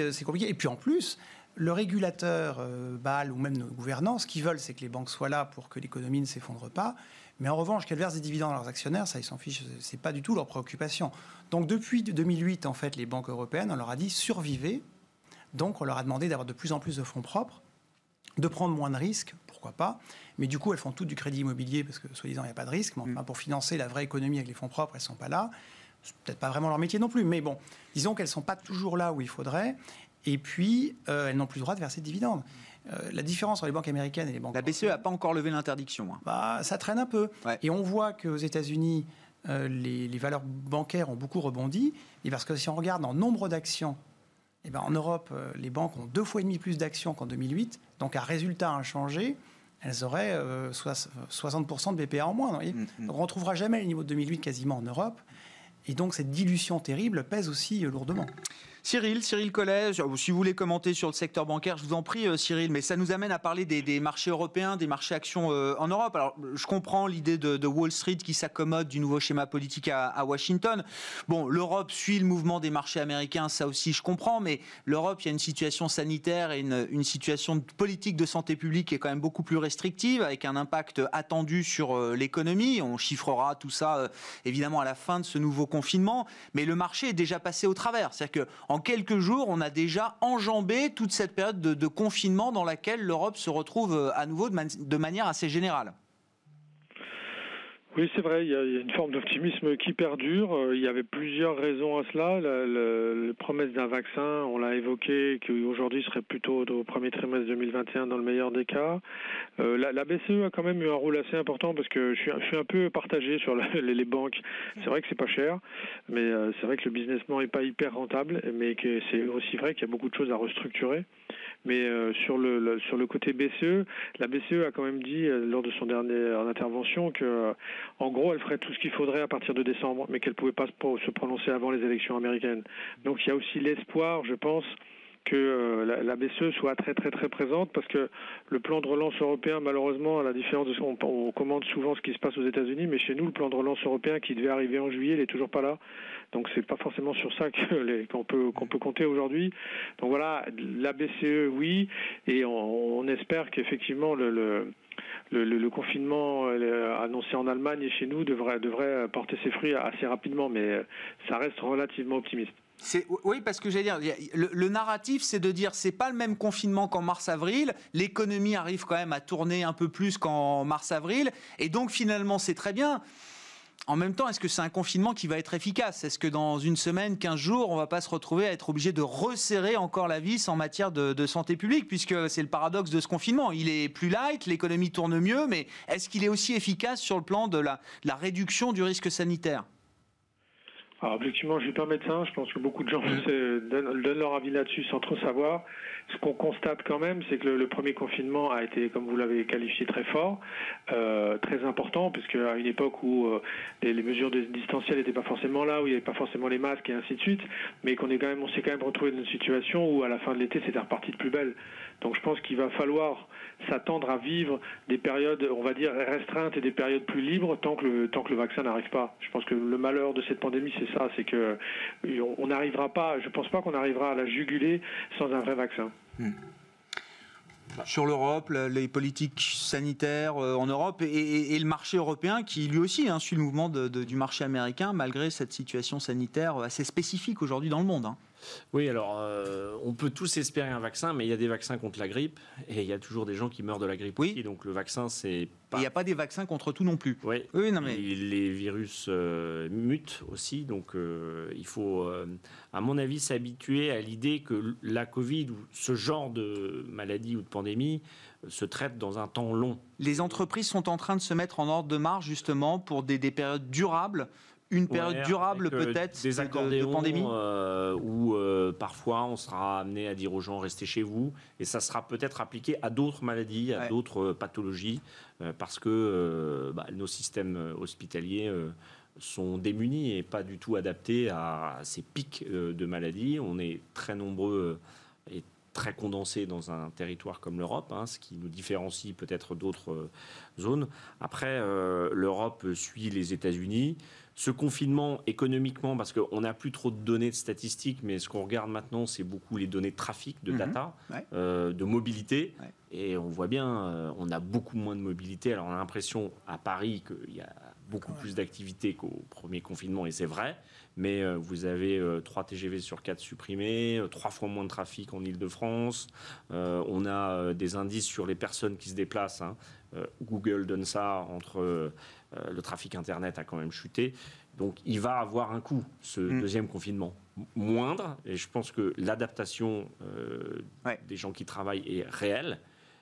euh, c'est compliqué. Et puis en plus, le régulateur, euh, BAL ou même nos gouvernants, ce qu'ils veulent, c'est que les banques soient là pour que l'économie ne s'effondre pas. Mais en revanche, qu'elles versent des dividendes à leurs actionnaires, ça, ils s'en fichent. C'est pas du tout leur préoccupation. Donc depuis 2008, en fait, les banques européennes, on leur a dit survivez, donc, on leur a demandé d'avoir de plus en plus de fonds propres, de prendre moins de risques, pourquoi pas. Mais du coup, elles font tout du crédit immobilier parce que, soi-disant, il n'y a pas de risque. Mais enfin, mm. pour financer la vraie économie avec les fonds propres, elles ne sont pas là. C'est peut-être pas vraiment leur métier non plus. Mais bon, disons qu'elles ne sont pas toujours là où il faudrait. Et puis, euh, elles n'ont plus le droit de verser de dividendes. Euh, la différence entre les banques américaines et les banques. La BCE n'a pas encore levé l'interdiction. Hein. Bah, ça traîne un peu. Et on voit qu'aux États-Unis, euh, les, les, valeurs bancaires ont beaucoup rebondi. Et parce que si on regarde en nombre d'actions eh ben, en Europe, euh, les banques ont deux fois et demi plus d'actions qu'en 2008. Donc, un résultat inchangé, elles auraient 60% euh, de BPA en moins. Mm, mm. on ne retrouvera jamais le niveau de 2008 quasiment en Europe. Et donc, cette dilution terrible pèse aussi euh, lourdement. Cyril, Cyril Collet, si vous voulez commenter sur le secteur bancaire, je vous en prie, euh, Cyril, mais ça nous amène à parler des, marchés européens, des marchés actions euh, en Europe. Alors, je comprends l'idée de, Wall Street qui s'accommode du nouveau schéma politique à, Washington. Bon, l'Europe suit le mouvement des marchés américains, ça aussi je comprends, mais l'Europe, il y a une situation sanitaire et une, situation politique de santé publique qui est quand même beaucoup plus restrictive, avec un impact attendu sur euh, l'économie. On chiffrera tout ça, évidemment, à la fin de ce nouveau confinement, mais le marché est déjà passé au travers. C'est-à-dire qu'en en quelques jours, on a déjà enjambé toute cette période de, confinement dans laquelle l'Europe se retrouve euh, à nouveau de manière assez générale. Oui, c'est vrai, il y, a, une forme d'optimisme qui perdure. Euh, il y avait plusieurs raisons à cela. La, promesse d'un vaccin, on l'a évoqué, qui aujourd'hui serait plutôt au premier trimestre 2021 dans le meilleur des cas. Euh, la, BCE a quand même eu un rôle assez important parce que je suis, un peu partagé sur les, banques. C'est vrai que c'est pas cher, mais euh, c'est vrai que le business n'est pas hyper rentable, mais que c'est aussi vrai qu'il y a beaucoup de choses à restructurer. Mais euh, sur le, sur le côté BCE, la BCE a quand même dit euh, lors de son dernière intervention que, euh, en gros, elle ferait tout ce qu'il faudrait à partir de décembre, mais qu'elle pouvait pas se prononcer avant les élections américaines. Donc il y a aussi l'espoir, je pense, que la, BCE soit très très très présente parce que le plan de relance européen, malheureusement, à la différence de ce qu'on on commande souvent ce qui se passe aux États-Unis, mais chez nous, le plan de relance européen qui devait arriver en juillet, il toujours pas là. Donc c'est pas forcément sur ça qu'on peut compter aujourd'hui. Donc voilà, la BCE oui, et on, espère qu'effectivement le, confinement euh, annoncé en Allemagne et chez nous devrait, devrait porter ses fruits assez rapidement, mais ça reste relativement optimiste. Oui, parce que j'allais dire, le, narratif, c'est de dire c'est pas le même confinement qu'en mars-avril. L'économie arrive quand même à tourner un peu plus qu'en mars-avril, et donc finalement c'est très bien. En même temps, est-ce que c'est un confinement qui va être efficace? Est-ce que dans une semaine, 15 jours, on va pas se retrouver à être obligé de resserrer encore la vis en matière de, santé publique? Puisque c'est le paradoxe de ce confinement. Il est plus light, l'économie tourne mieux, mais est-ce qu'il est aussi efficace sur le plan de la réduction du risque sanitaire? Alors, objectivement, je suis pas médecin. Je pense que beaucoup de gens mmh. donnent, leur avis là-dessus sans trop savoir. Ce qu'on constate quand même, c'est que le, premier confinement a été, comme vous l'avez qualifié, très fort, euh, très important, puisque à une époque où euh, les, mesures de distanciel n'étaient pas forcément là, où il n'y avait pas forcément les masques et ainsi de suite, mais qu'on est quand même, on s'est quand même retrouvé dans une situation où à la fin de l'été, c'était reparti de plus belle. Donc je pense qu'il va falloir s'attendre à vivre des périodes, on va dire, restreintes et des périodes plus libres tant que le, tant que le vaccin n'arrive pas. Je pense que le malheur de cette pandémie, c'est ça, c'est que on n'arrivera pas, je pense pas qu'on arrivera à la juguler sans un vrai vaccin. Hmm. Sur l'Europe, les politiques sanitaires euh, en Europe et, le marché européen qui lui aussi hein, suit le mouvement du marché américain malgré cette situation sanitaire assez spécifique aujourd'hui dans le monde. Hein. Oui, alors euh, on peut tous espérer un vaccin, mais il y a des vaccins contre la grippe et il y a toujours des gens qui meurent de la grippe oui. Donc le vaccin, c'est pas. Il n'y a pas des vaccins contre tout non plus. Oui. oui non mais les virus euh, mutent aussi, donc euh, il faut, à mon avis, s'habituer à l'idée que la Covid ou ce genre de maladie ou de pandémie se traite dans un temps long. Les entreprises sont en train de se mettre en ordre de marche justement pour des périodes durables une période durable euh, peut-être des de, de, pandémie euh, où euh, parfois on sera amené à dire aux gens restez chez vous et ça sera peut-être appliqué à d'autres maladies, à d'autres pathologies parce que bah, nos systèmes hospitaliers sont démunis et pas du tout adaptés à ces pics de maladies. On est très nombreux et très condensés dans un territoire comme l'Europe, hein, ce qui nous différencie peut-être d'autres zones. Après, l'Europe suit les États-Unis ce confinement économiquement, parce qu'on n'a plus trop de données de statistiques, mais ce qu'on regarde maintenant, c'est beaucoup les données de trafic, de mhm. data, euh, de mobilité. Et on voit bien, euh, on a beaucoup moins de mobilité. Alors on a l'impression à Paris qu'il y a beaucoup plus d'activité qu'au premier confinement, et c'est vrai. Mais euh, vous avez 3 TGV sur 4 supprimés, 3 fois moins de trafic en Ile-de-France. on a des indices sur les personnes qui se déplacent. Hein. Google donne ça entre euh, le trafic Internet a quand même chuté. Donc il va avoir un coût, ce mm. deuxième confinement, moindre. Et je pense que l'adaptation euh, des gens qui travaillent est réelle.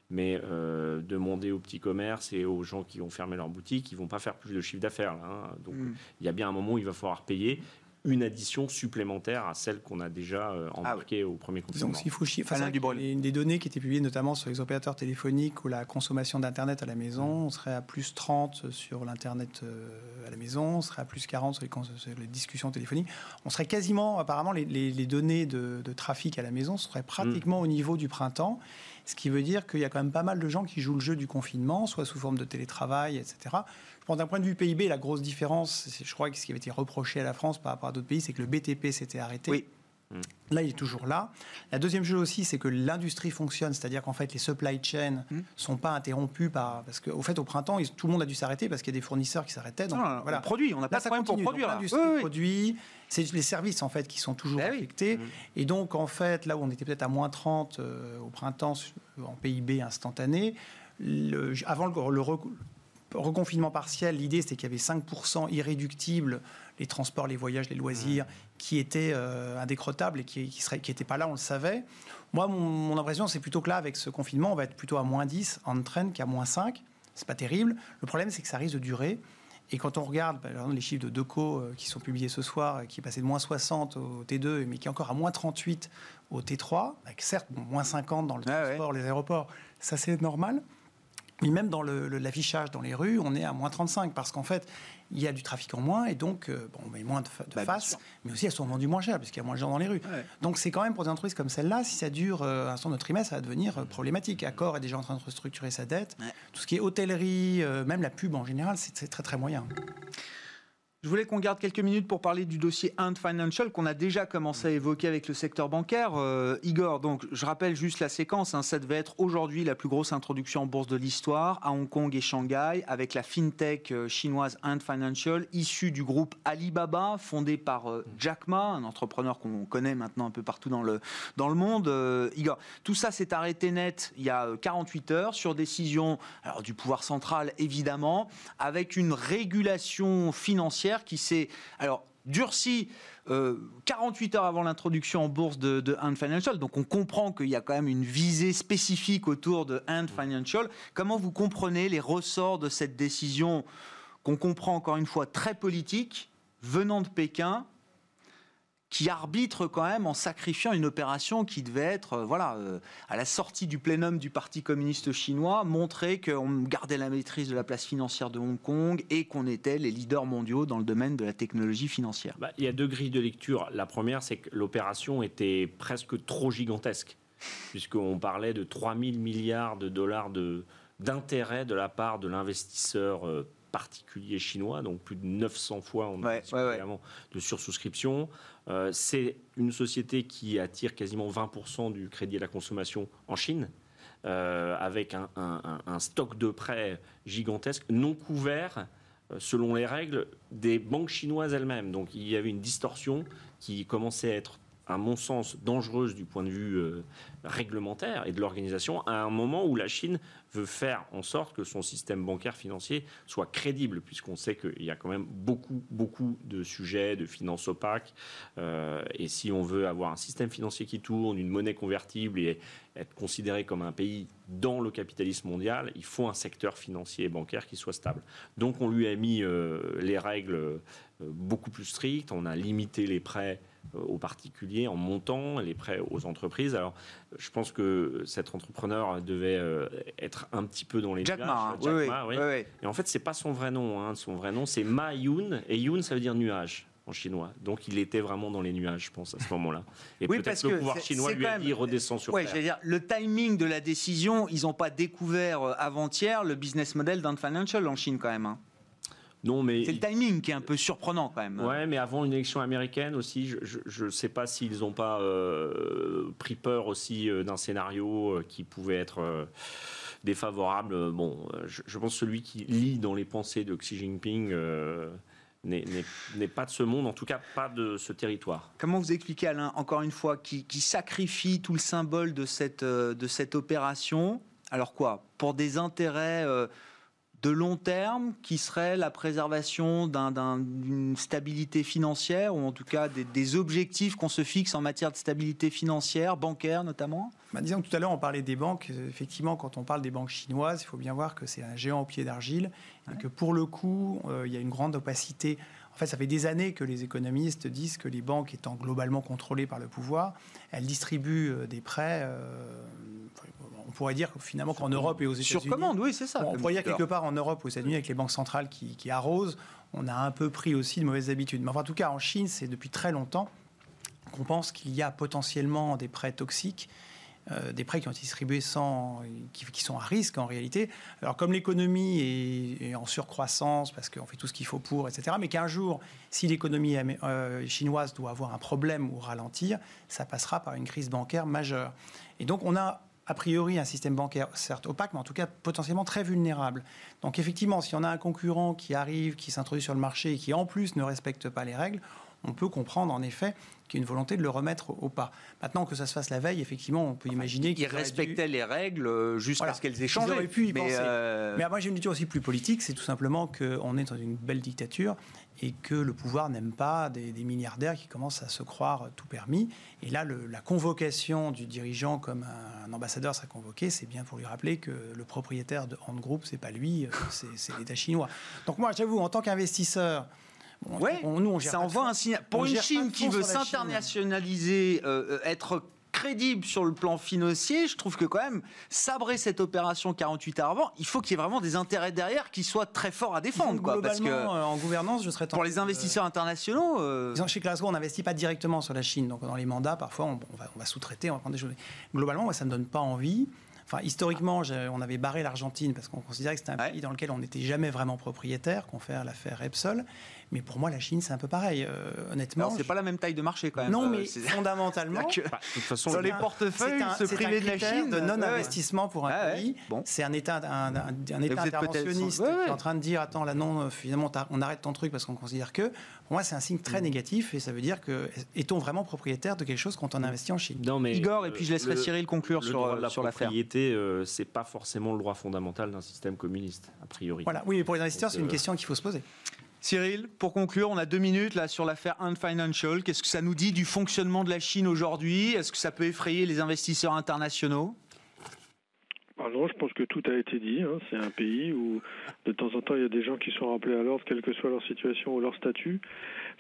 Mais euh, demander aux petits commerces et aux gens qui vont fermer leur boutique, ils vont pas faire plus de chiffre d'affaires. Hein. Donc mm. il y a bien un moment où il va falloir payer une addition supplémentaire à celle qu'on a déjà euh, ah embarquée au premier confinement. Donc, s'il faut une des données qui étaient publiées notamment sur les opérateurs téléphoniques où la consommation d'Internet à la maison, on serait à plus 30 sur l'Internet euh, à la maison, on serait à plus 40 sur les, discussions téléphoniques. On serait quasiment, apparemment, les, données de, trafic à la maison seraient pratiquement mm. au niveau du printemps. Ce qui veut dire qu'il y a quand même pas mal de gens qui jouent le jeu du confinement, soit sous forme de télétravail, etc. D'un point de vue PIB, la grosse différence, je crois que ce qui avait été reproché à la France par rapport à d'autres pays, c'est que le BTP s'était arrêté. Oui. Là, il est toujours là. La deuxième chose aussi, c'est que l'industrie fonctionne, c'est-à-dire qu'en fait, les supply chains ne hmm. sont pas interrompus par. Parce qu'au fait, au printemps, tout le monde a dû s'arrêter parce qu'il y a des fournisseurs qui s'arrêtaient. Donc, voilà. On produit, on n'a pas de problème pour produire. L'industrie produit, c'est les services en fait qui sont toujours ben affectés. Hmm. Et donc, en fait, là où on était peut-être à moins 30 euh, au printemps en PIB instantané, le, avant le, le, reconfinement partiel, l'idée c'était qu'il y avait 5% irréductibles, les transports, les voyages, les loisirs. Qui étaient euh, indécrottables et qui qui pas là, on le savait. Moi, mon, impression, c'est plutôt que là, avec ce confinement, on va être plutôt à moins 10 en train qu'à moins 5. C'est pas terrible. Le problème, c'est que ça risque de durer. Et quand on regarde les chiffres de Deco euh, qui sont publiés ce soir, qui est passé de moins 60 au T2, mais qui est encore à moins 38 au T3, avec certes moins 50 dans le ah transport, les aéroports, ça c'est normal. Mais même dans l'affichage dans les rues, on est à moins 35 parce qu'en fait, il y a du trafic en moins et donc, euh, bon, mais moins de, de bah, faces, mais aussi elles sont vendues moins cher puisqu'il y a moins de gens dans les rues. Donc c'est quand même pour des entreprises comme celle-là, si ça dure euh, un certain de trimestre, ça va devenir euh, problématique. Accor est déjà en train de restructurer sa dette. Tout ce qui est hôtellerie, même la pub en général, c'est très très moyen. Je voulais qu'on garde quelques minutes pour parler du dossier Ant Financial qu'on a déjà commencé à évoquer avec le secteur bancaire. Euh, Igor, donc je rappelle juste la séquence. Hein. ça devait être aujourd'hui la plus grosse introduction en bourse de l'histoire à Hong Kong et Shanghai avec la fintech euh, chinoise Ant Financial issue du groupe Alibaba fondé par euh, Jack Ma, un entrepreneur qu'on connaît maintenant un peu partout dans le, dans le monde. Igor, tout ça s'est arrêté net il y a 48 heures sur décision du pouvoir central évidemment avec une régulation financière qui s'est alors durci 48 euh, heures avant l'introduction en bourse de, de Ant Financial. Donc on comprend qu'il y a quand même une visée spécifique autour de Ant Financial. Comment vous comprenez les ressorts de cette décision qu'on comprend encore une fois très politique venant de Pékin qui arbitre quand même en sacrifiant une opération qui devait être, euh, voilà, euh, à la sortie du plénum du Parti communiste chinois, montrer qu'on gardait la maîtrise de la place financière de Hong Kong et qu'on était les leaders mondiaux dans le domaine de la technologie financière. Bah, il y a deux grilles de lecture. La première, c'est que l'opération était presque trop gigantesque, puisqu'on parlait de 3 000 milliards de dollars d'intérêt de, la part de l'investisseur particulier chinois, donc plus de 900 fois en ouais, de sursouscription. Euh, c'est une société qui attire quasiment 20% du crédit à la consommation en Chine. Euh, avec un, un, stock de prêts gigantesque, non couvert euh, selon les règles des banques chinoises elles-mêmes. Donc il y avait une distorsion qui commençait à être à mon sens, dangereuse du point de vue euh, réglementaire et de l'organisation, à un moment où la Chine veut faire en sorte que son système bancaire financier soit crédible, puisqu'on sait qu'il y a quand même beaucoup, beaucoup de sujets de finances opaques. Euh, et si on veut avoir un système financier qui tourne, une monnaie convertible et être considéré comme un pays dans le capitalisme mondial, il faut un secteur financier et bancaire qui soit stable. Donc on lui a mis euh, les règles beaucoup plus strictes, on a limité les prêts aux particuliers en montant les prêts aux entreprises. Alors, je pense que cet entrepreneur devait euh, être un petit peu dans les Jack Ma, hein. Jack Ma, oui. Et en fait, c'est pas son vrai nom. Hein. Son vrai nom, c'est Ma Yun. Et Yun, ça veut dire nuage en chinois. Donc il était vraiment dans les nuages, je pense, à ce moment-là. Et oui, peut-être que le pouvoir chinois lui a dit redescend sur ouais, dire, le timing de la décision, ils n'ont pas découvert euh, avant-hier le business model d'un financial en Chine quand même. Hein. Non, mais c'est le timing qui est un peu surprenant quand même. Ouais, mais avant une élection américaine aussi, je ne sais pas s'ils n'ont pas euh, pris peur aussi euh, d'un scénario euh, qui pouvait être défavorable. Bon, je, pense que celui qui lit dans les pensées de Xi Jinping. n'est pas de ce monde, en tout cas pas de ce territoire. Comment vous expliquez, Alain, encore une fois, qui, qui sacrifie tout le symbole de cette, de cette opération? Alors quoi? Pour des intérêts de long terme qui serait la préservation d'une stabilité financière ou en tout cas des, objectifs qu'on se fixe en matière de stabilité financière, bancaire notamment? Bah, Disons que tout à l'heure on parlait des banques. Effectivement, quand on parle des banques chinoises, il faut bien voir que c'est un géant au pied d'argile et que pour le coup, euh, il y a une grande opacité. En fait, ça fait des années que les économistes disent que les banques étant globalement contrôlées par le pouvoir, elles distribuent euh, des prêts. Euh, on pourrait dire finalement qu'en Europe et aux États-Unis. Sur commande, oui, c'est ça. on pourrait dire quelque part en Europe ou aux États-Unis avec les banques centrales qui, arrosent, on a un peu pris aussi de mauvaises habitudes. Mais enfin, en tout cas, en Chine, c'est depuis très longtemps qu'on pense qu'il y a potentiellement des prêts toxiques. Euh, des prêts qui ont été distribués sans, qui, sont à risque en réalité. Alors comme l'économie est, en surcroissance parce qu'on fait tout ce qu'il faut pour, etc. Mais qu'un jour, si l'économie euh, chinoise doit avoir un problème ou ralentir, ça passera par une crise bancaire majeure. Et donc on a a priori un système bancaire certes opaque, mais en tout cas potentiellement très vulnérable. Donc effectivement, si on a un concurrent qui arrive, qui s'introduit sur le marché et qui en plus ne respecte pas les règles, on peut comprendre en effet qu'il y a une volonté de le remettre au pas. Maintenant que ça se fasse la veille, effectivement, on peut imaginer qu'ils respectaient les règles euh, jusqu'à ce qu'elles aient changé. Pu y mais, euh, mais moi j'ai une lecture aussi plus politique, c'est tout simplement qu'on est dans une belle dictature et que le pouvoir n'aime pas des, milliardaires qui commencent à se croire tout permis. Et là, la convocation du dirigeant comme un, ambassadeur serait convoqué, c'est bien pour lui rappeler que le propriétaire de Hand Group, c'est pas lui, euh, c'est l'État chinois. Donc moi, j'avoue, en tant qu'investisseur, nous, on ça envoie un signal. Pour une Chine qui veut s'internationaliser, euh, être crédible sur le plan financier, je trouve que quand même, sabrer cette opération 48 heures avant, il faut qu'il y ait vraiment des intérêts derrière qui soient très forts à défendre. Quoi, parce que euh, en gouvernance, je serais Pour les investisseurs internationaux... Euh... Chez Glasgow, on n'investit pas directement sur la Chine. Donc dans les mandats, parfois, on, va, va sous-traiter, on va prendre des choses. Globalement, moi, ça ne donne pas envie. Enfin, historiquement, on avait barré l'Argentine parce qu'on considérait que c'était un pays dans lequel on n'était jamais vraiment propriétaire, qu'on fait l'affaire Repsol. Mais pour moi, la Chine, c'est un peu pareil. Euh, honnêtement. C'est pas la même taille de marché quand même. Non, mais euh, fondamentalement. de toute façon, sur les portefeuilles, se priver de la Chine. de non-investissement pour un pays. C'est un État, un, État interventionniste qui est en train de dire attends, là, non, finalement, on arrête ton truc parce qu'on considère que. Pour moi, c'est un signe très mm. négatif et ça veut dire que est-on vraiment propriétaire de quelque chose quand on investit en Chine? Non, mais Igor, et puis je laisserai Cyril conclure sur, la l'affaire. La euh, c'est pas forcément le droit fondamental d'un système communiste, a priori. Voilà, oui, mais pour les investisseurs, c'est une question qu'il faut se poser. Cyril, pour conclure, on a deux minutes là sur l'affaire Ant Financial. Qu'est-ce que ça nous dit du fonctionnement de la Chine aujourd'hui? Est-ce que ça peut effrayer les investisseurs internationaux? Ah non, je pense que tout a été dit. Hein. C'est un pays où de temps en temps il y a des gens qui sont rappelés à l'ordre, quelle que soit leur situation ou leur statut.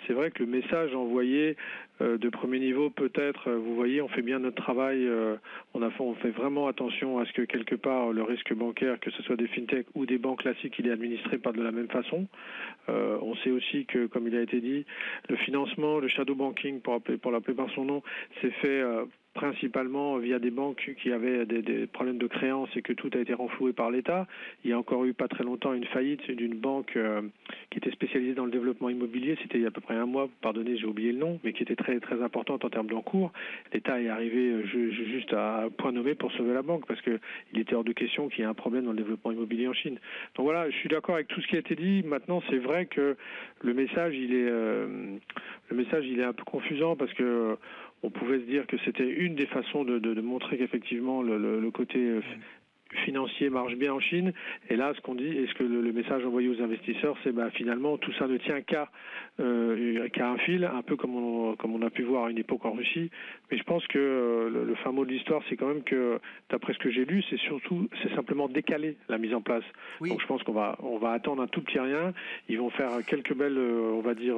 C'est vrai que le message envoyé euh, de premier niveau, peut-être, euh, vous voyez, on fait bien notre travail. Euh, on, a, on fait vraiment attention à ce que quelque part le risque bancaire, que ce soit des fintechs ou des banques classiques, il est administré pas de la même façon. on sait aussi que, comme il a été dit, le financement, le shadow banking, pour, l'appeler par son nom, c'est fait principalement via des banques qui avaient des, problèmes de créance et que tout a été renfloué par l'État. Il y a encore eu pas très longtemps une faillite d'une banque euh, qui était spécialisée dans le développement immobilier. C'était il y a à peu près un mois, pardonnez, j'ai oublié le nom, mais qui était très très importante en termes d'encours. L'État est arrivé euh, juste à point nommé pour sauver la banque parce qu'il était hors de question qu'il y ait un problème dans le développement immobilier en Chine. Donc voilà, je suis d'accord avec tout ce qui a été dit. Maintenant, c'est vrai que le message, il est euh, le message, il est un peu confusant parce que on pouvait se dire que c'était une des façons de, montrer qu'effectivement le, côté euh, financier marche bien en Chine. Et là, ce qu'on dit, et ce que le, message envoyé aux investisseurs, c'est bah, finalement tout ça ne tient qu'à euh, qu'à un fil, un peu comme on, comme on a pu voir à une époque en Russie. Mais je pense que euh, le, fin mot de l'histoire, c'est quand même que, d'après ce que j'ai lu, c'est surtout, c'est simplement décaler la mise en place. Donc je pense qu'on va, on va attendre un tout petit rien. Ils vont faire quelques belles, euh, on va dire.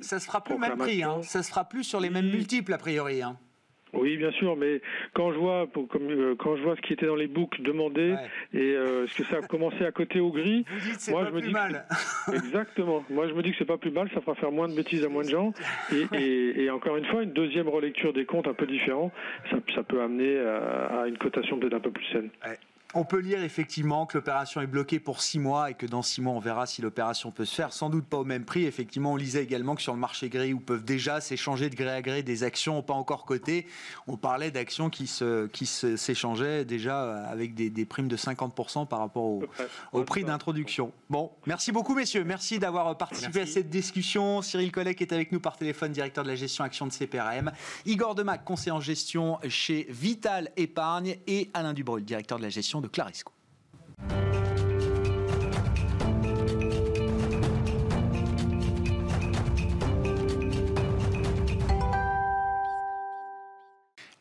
ça se fera plus même prix, hein. Ça se fera plus sur les mêmes multiples a priori. Hein. Oui, bien sûr, mais quand je vois, comme, euh, quand je vois ce qui était dans les books demandés et euh, ce que ça a commencé à côté au gris, moi je me dis mal. exactement. Moi je me dis que c'est pas plus mal, ça fera faire moins de bêtises à moins de gens. Et, encore une fois, une deuxième relecture des comptes un peu différent, ça, peut amener à, une cotation peut-être un peu plus saine. On peut lire effectivement que l'opération est bloquée pour six mois et que dans six mois on verra si l'opération peut se faire. Sans doute pas au même prix. Effectivement, on lisait également que sur le marché gris où peuvent déjà s'échanger de gré à gré des actions pas encore cotées, on parlait d'actions qui se qui s'échangeaient déjà avec des, primes de 50% par rapport au, prix d'introduction. Bon, merci beaucoup messieurs. Merci d'avoir participé à cette discussion. Cyril Collec est avec nous par téléphone, directeur de la gestion action de CPRM. Igor Demac, conseiller en gestion chez Vital Épargne et Alain Dubreuil, directeur de la gestion de Clarisco.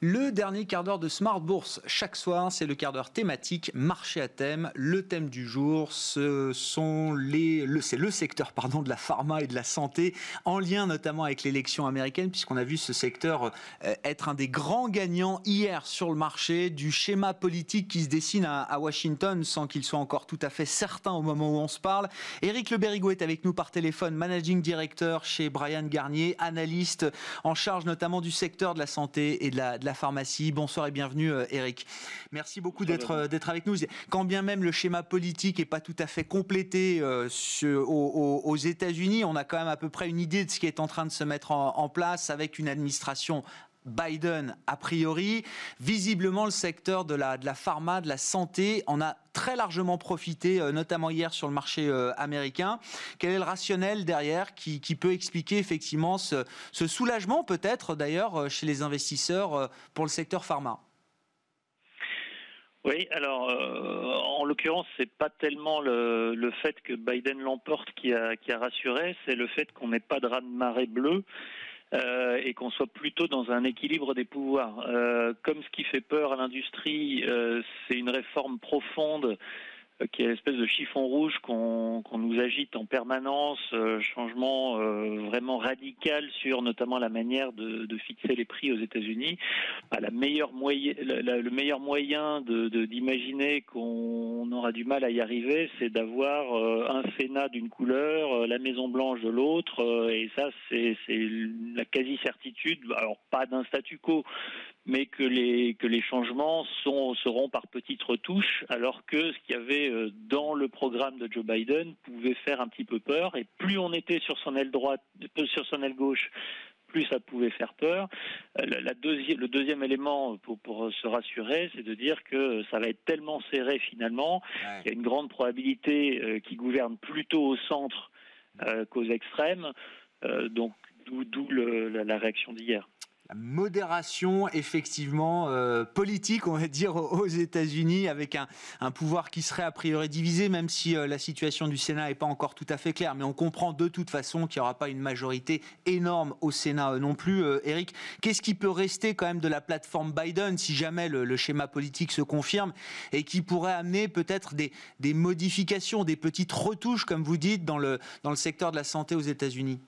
Le dernier quart d'heure de Smart Bourse chaque soir, c'est le quart d'heure thématique marché à thème. Le thème du jour, ce sont les, le, c'est le secteur pardon de la pharma et de la santé, en lien notamment avec l'élection américaine, puisqu'on a vu ce secteur euh, être un des grands gagnants hier sur le marché du schéma politique qui se dessine à, Washington, sans qu'il soit encore tout à fait certain au moment où on se parle. Éric Le est avec nous par téléphone, managing director chez Brian Garnier, analyste en charge notamment du secteur de la santé et de la pharmacie. Bonsoir et bienvenue euh, Eric. Merci beaucoup d'être euh, d'être avec nous. Quand bien même le schéma politique n'est pas tout à fait complété euh, aux, États-Unis, on a quand même à peu près une idée de ce qui est en train de se mettre en, place avec une administration Biden a priori. Visiblement, le secteur de la, de la pharma, de la santé, en a très largement profité, notamment hier sur le marché américain. Quel est le rationnel derrière qui, peut expliquer effectivement ce, soulagement peut-être d'ailleurs chez les investisseurs pour le secteur pharma? Oui, alors en l'occurrence, c'est pas tellement le, fait que Biden l'emporte qui a, qui a rassuré, c'est le fait qu'on n'ait pas de raz de marée bleu. Euh, et qu'on soit plutôt dans un équilibre des pouvoirs. Euh, comme ce qui fait peur à l'industrie, euh, c'est une réforme profonde qui est l'espèce de chiffon rouge qu'on nous agite en permanence, euh, changement euh, vraiment radical sur notamment la manière de, fixer les prix aux États-Unis. Bah, la meilleure moyen, le meilleur moyen d'imaginer qu'on aura du mal à y arriver, c'est d'avoir un Sénat d'une couleur, la Maison Blanche de l'autre, et ça c'est la quasi certitude. Alors pas d'un statu quo, mais que les, que les changements sont, seront par petites retouches, alors que ce qu'il y avait euh, dans le programme de Joe Biden pouvait faire un petit peu peur, et plus on était sur son aile droite, euh, sur son aile gauche, plus ça pouvait faire peur. Euh, la le deuxième élément pour, pour se rassurer, c'est de dire que ça va être tellement serré finalement qu'il y a une grande probabilité qu'il gouverne plutôt au centre qu'aux extrêmes. donc d'où la réaction d'hier. Modération effectivement euh, politique, on va dire, aux États-Unis, avec un, pouvoir qui serait a priori divisé, même si euh, la situation du Sénat n'est pas encore tout à fait claire. Mais on comprend de toute façon qu'il n'y aura pas une majorité énorme au Sénat euh, non plus. Eric, qu'est-ce qui peut rester quand même de la plateforme Biden si jamais le, schéma politique se confirme et qui pourrait amener peut-être des, modifications, des petites retouches, comme vous dites, dans le, dans le secteur de la santé aux États-Unis?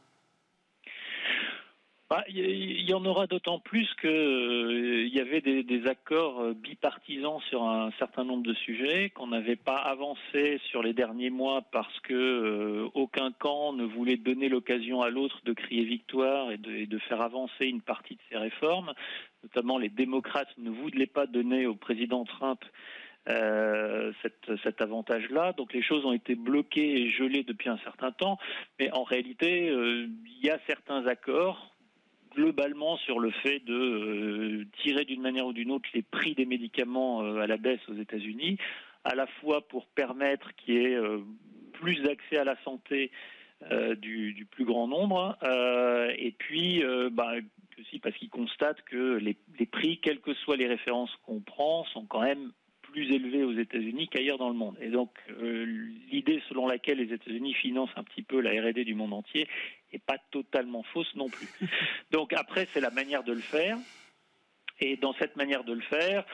Il y en aura d'autant plus qu'il euh, y avait des, accords euh, bipartisans sur un certain nombre de sujets qu'on n'avait pas avancé sur les derniers mois parce que euh, aucun camp ne voulait donner l'occasion à l'autre de crier victoire et de, faire avancer une partie de ces réformes. Notamment, les démocrates ne voulaient pas donner au président Trump cet, avantage-là. Donc les choses ont été bloquées et gelées depuis un certain temps. Mais en réalité, il y a certains accords globalement sur le fait de euh, tirer d'une manière ou d'une autre les prix des médicaments euh, à la baisse aux États-Unis, à la fois pour permettre qu'il y ait euh, plus d'accès à la santé du, plus grand nombre, et puis bah, aussi parce qu'ils constatent que les, les, prix, quelles que soient les références qu'on prend, sont quand même plus élevé aux États-Unis qu'ailleurs dans le monde. Et donc l'idée selon laquelle les États-Unis financent un petit peu la R&D du monde entier n'est pas totalement fausse non plus. Donc après c'est la manière de le faire. Et dans cette manière de le faire,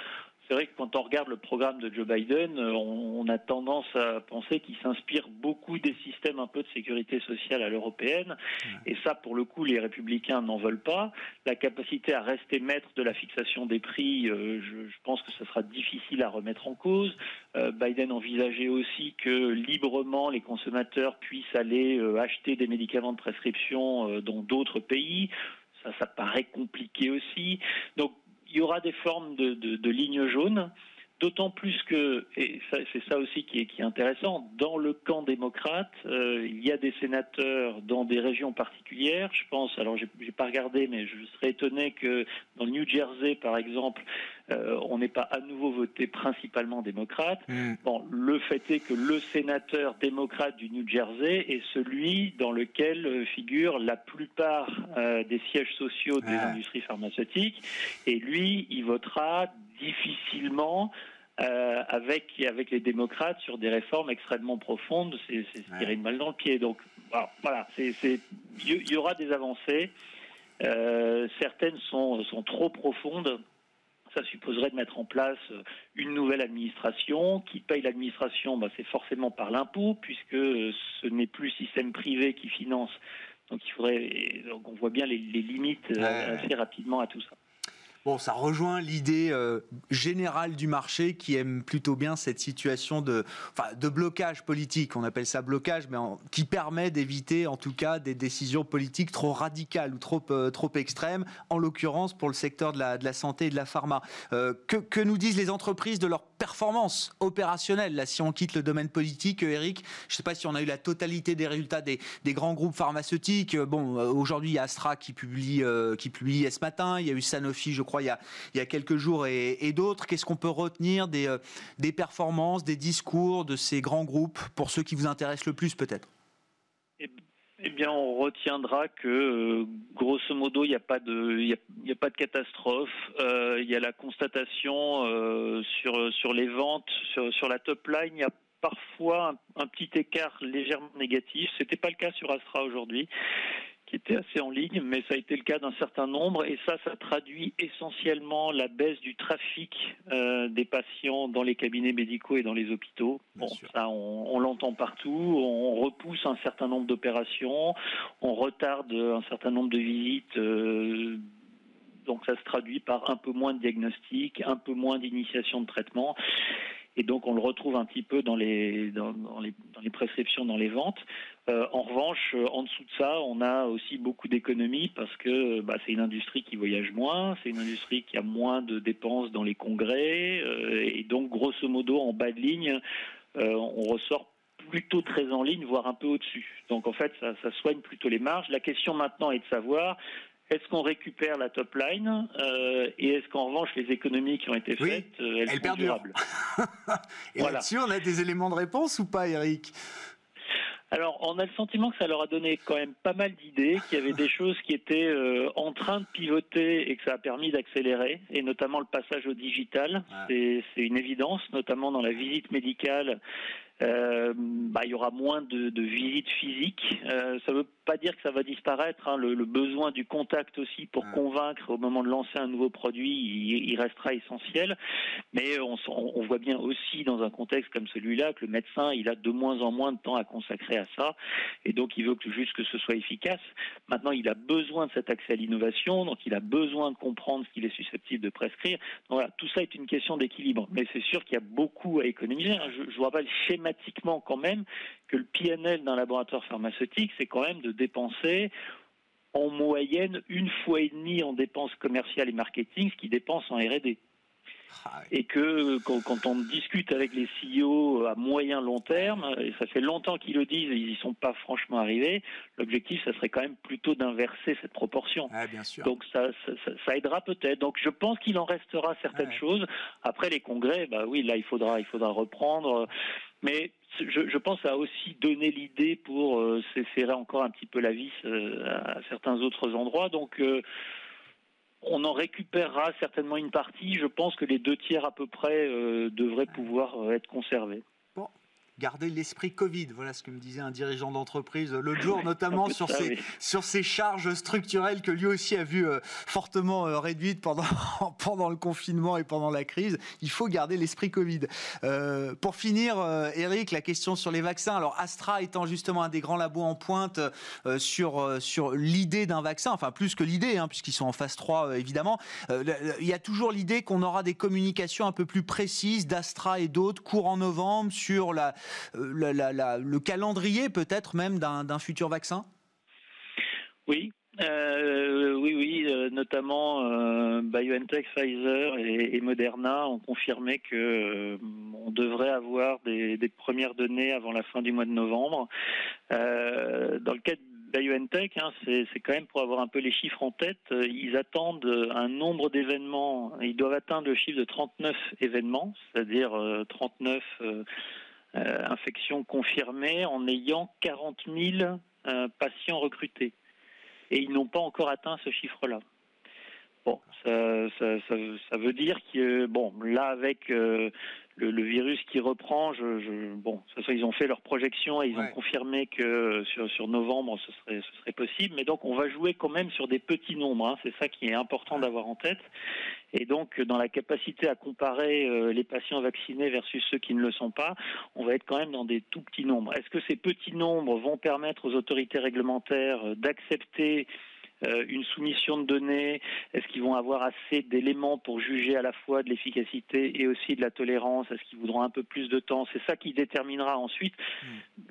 c'est vrai que quand on regarde le programme de Joe Biden, euh, on, a tendance à penser qu'il s'inspire beaucoup des systèmes un peu de sécurité sociale à l'européenne. Et ça, pour le coup, les républicains n'en veulent pas. La capacité à rester maître de la fixation des prix, euh, je, pense que ce sera difficile à remettre en cause. Euh, Biden envisageait aussi que librement les consommateurs puissent aller acheter des médicaments de prescription dans d'autres pays. Ça, ça paraît compliqué aussi. Donc, il y aura des formes de, de, lignes jaunes. D'autant plus que, et c'est ça aussi qui est, intéressant, dans le camp démocrate, euh, il y a des sénateurs dans des régions particulières. Je pense, alors j'ai pas regardé, mais je serais étonné que dans le New Jersey, par exemple, euh, on n'ait pas à nouveau voté principalement démocrate. Mm. Bon, le fait est que le sénateur démocrate du New Jersey est celui dans lequel euh, figurent la plupart des sièges sociaux des industries pharmaceutiques, et lui, il votera difficilement euh, avec, avec les démocrates sur des réformes extrêmement profondes, c'est tirer une balle dans le pied. Donc voilà, il y, aura des avancées. Euh, certaines sont, sont trop profondes. Ça supposerait de mettre en place une nouvelle administration. Qui paye l'administration bah, C'est forcément par l'impôt, puisque ce n'est plus le système privé qui finance. Donc il faudrait, donc on voit bien les, limites euh, assez rapidement à tout ça. Bon, ça rejoint l'idée euh, générale du marché qui aime plutôt bien cette situation de, de blocage politique. On appelle ça blocage, mais qui permet d'éviter, en tout cas, des décisions politiques trop radicales ou trop, euh, trop extrêmes, en l'occurrence pour le secteur de la, de la santé et de la pharma. Euh, que, que, nous disent les entreprises de leur performance opérationnelle Là, si on quitte le domaine politique, Eric, je ne sais pas si on a eu la totalité des résultats des, des grands groupes pharmaceutiques. Bon, aujourd'hui, il y a Astra qui publie, qui publie ce matin. Il y a eu Sanofi, je crois, il y a, quelques jours et, d'autres. Qu'est-ce qu'on peut retenir des, euh, des performances, des discours de ces grands groupes pour ceux qui vous intéressent le plus peut-être? Eh, eh bien, on retiendra que, euh, grosso modo, il n'y a pas de, catastrophe. Euh, il y a la constatation sur les ventes, sur sur la top line. Il y a parfois un, un petit écart légèrement négatif. C'était pas le cas sur Astra aujourd'hui qui était assez en ligne, mais ça a été le cas d'un certain nombre, et ça, ça traduit essentiellement la baisse du trafic euh, des patients dans les cabinets médicaux et dans les hôpitaux. bon, ça, on, l'entend partout. On repousse un certain nombre d'opérations, on retarde un certain nombre de visites. Euh, donc ça se traduit par un peu moins de diagnostics, un peu moins d'initiation de traitement. Et donc on le retrouve un petit peu dans les, dans, dans les prescriptions, dans les ventes. Euh, en revanche, euh, en dessous de ça, on a aussi beaucoup d'économies parce que bah, c'est une industrie qui voyage moins, c'est une industrie qui a moins de dépenses dans les congrès, euh, et donc grosso modo, en bas de ligne, on ressort plutôt très en ligne, voire un peu au-dessus. Donc en fait, ça, soigne plutôt les marges. La question maintenant est de savoir est-ce qu'on récupère la top line et est-ce qu'en revanche les économies qui ont été faites, elles, sont durables Et là-dessus, on a des éléments de réponse ou pas, Eric? Alors, on a le sentiment que ça leur a donné quand même pas mal d'idées, qu'il y avait des choses qui étaient euh, en train de pivoter et que ça a permis d'accélérer, et notamment le passage au digital. C'est une évidence, notamment dans la visite médicale. Euh, bah, il y aura moins de, de visites physiques. Euh, ça ne veut pas dire que ça va disparaître. Hein. Le, besoin du contact aussi pour convaincre au moment de lancer un nouveau produit, il, restera essentiel. Mais on, on, voit bien aussi dans un contexte comme celui-là que le médecin, il a de moins en moins de temps à consacrer à ça, et donc il veut que, juste que ce soit efficace. Maintenant, il a besoin de cet accès à l'innovation, donc il a besoin de comprendre ce qu'il est susceptible de prescrire. Donc voilà, tout ça est une question d'équilibre. Mais c'est sûr qu'il y a beaucoup à économiser. Hein. Je, je vous rappelle quand même que le PNL d'un laboratoire pharmaceutique, c'est quand même de dépenser en moyenne une fois et demie en dépenses commerciales et marketing ce qu'il dépense en R&D. Et que quand, on discute avec les CEO à moyen long terme, et ça fait longtemps qu'ils le disent, ils n'y sont pas franchement arrivés, l'objectif, ça serait quand même plutôt d'inverser cette proportion. Donc ça, ça, aidera peut-être. Donc je pense qu'il en restera certaines choses. Après les congrès, bah oui, là il faudra, il faudra reprendre. Mais je, pense à aussi donner l'idée pour euh, s'esserrer encore un petit peu la vis euh, à certains autres endroits. Donc euh, on en récupérera certainement une partie. Je pense que les deux tiers à peu près euh, devraient pouvoir être conservés garder l'esprit Covid. Voilà ce que me disait un dirigeant d'entreprise l'autre jour, notamment sur ces, sur ces charges structurelles que lui aussi a vu euh, fortement euh, réduites pendant, pendant le confinement et pendant la crise. Il faut garder l'esprit Covid. Euh, pour finir, Eric, la question sur les vaccins. Alors Astra étant justement un des grands labos en pointe sur, sur l'idée d'un vaccin, enfin plus que l'idée, hein, puisqu'ils sont en phase 3 évidemment, il y a toujours l'idée qu'on aura des communications un peu plus précises d'Astra et d'autres courant novembre sur la, euh, le calendrier peut-être même d'un futur vaccin? Oui, euh, oui, oui, euh, notamment BioNTech, Pfizer et, Moderna ont confirmé que on devrait avoir des, premières données avant la fin du mois de novembre. dans le cas de BioNTech, hein, c'est quand même pour avoir un peu les chiffres en tête. Ils attendent un nombre d'événements. Ils doivent atteindre le chiffre de 39 événements, c'est-à-dire 39 euh, infection confirmée en ayant 40 000 euh, patients recrutés. Et ils n'ont pas encore atteint ce chiffre-là. Bon, ça, ça, ça, ça, veut dire que bon, là avec euh, le, le, virus qui reprend, je, je bon, ça, ils ont fait leur projection et ils ont confirmé que sur, sur novembre ce serait, ce serait possible. Mais donc on va jouer quand même sur des petits nombres. Hein, c'est ça qui est important d'avoir en tête. Et donc dans la capacité à comparer euh, les patients vaccinés versus ceux qui ne le sont pas, on va être quand même dans des tout petits nombres. Est-ce que ces petits nombres vont permettre aux autorités réglementaires euh, d'accepter euh, une soumission de données Est-ce qu'ils vont avoir assez d'éléments pour juger à la fois de l'efficacité et aussi de la tolérance? Est-ce qu'ils voudront un peu plus de temps? C'est ça qui déterminera ensuite. Hmm.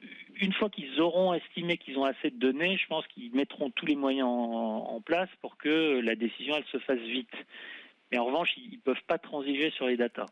Une fois qu'ils auront estimé qu'ils ont assez de données, je pense qu'ils mettront tous les moyens en, place pour que la décision elle se fasse vite. Mais en revanche, ils ne peuvent pas transiger sur les datas.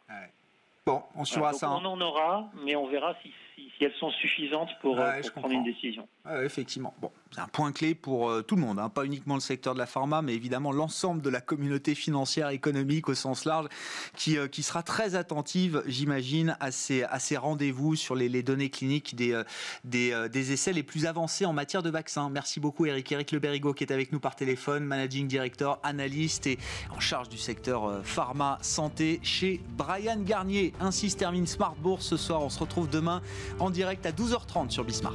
Bon, on suivra ça. On en aura, mais on verra si, elles sont suffisantes pour, euh, prendre une décision. effectivement. Bon, un point clé pour euh, tout le monde, hein. pas uniquement le secteur de la pharma, mais évidemment l'ensemble de la communauté financière, économique au sens large, qui, euh, qui sera très attentive, j'imagine, à ces, à ces rendez-vous sur les, données cliniques des, des, des, essais les plus avancés en matière de vaccins. Merci beaucoup, Eric. Eric Le Berrigo, qui est avec nous par téléphone, managing director, analyste et en charge du secteur pharma santé chez Brian Garnier. Ainsi se termine Smart Bourse ce soir. On se retrouve demain en direct à 12h30 sur Bismart.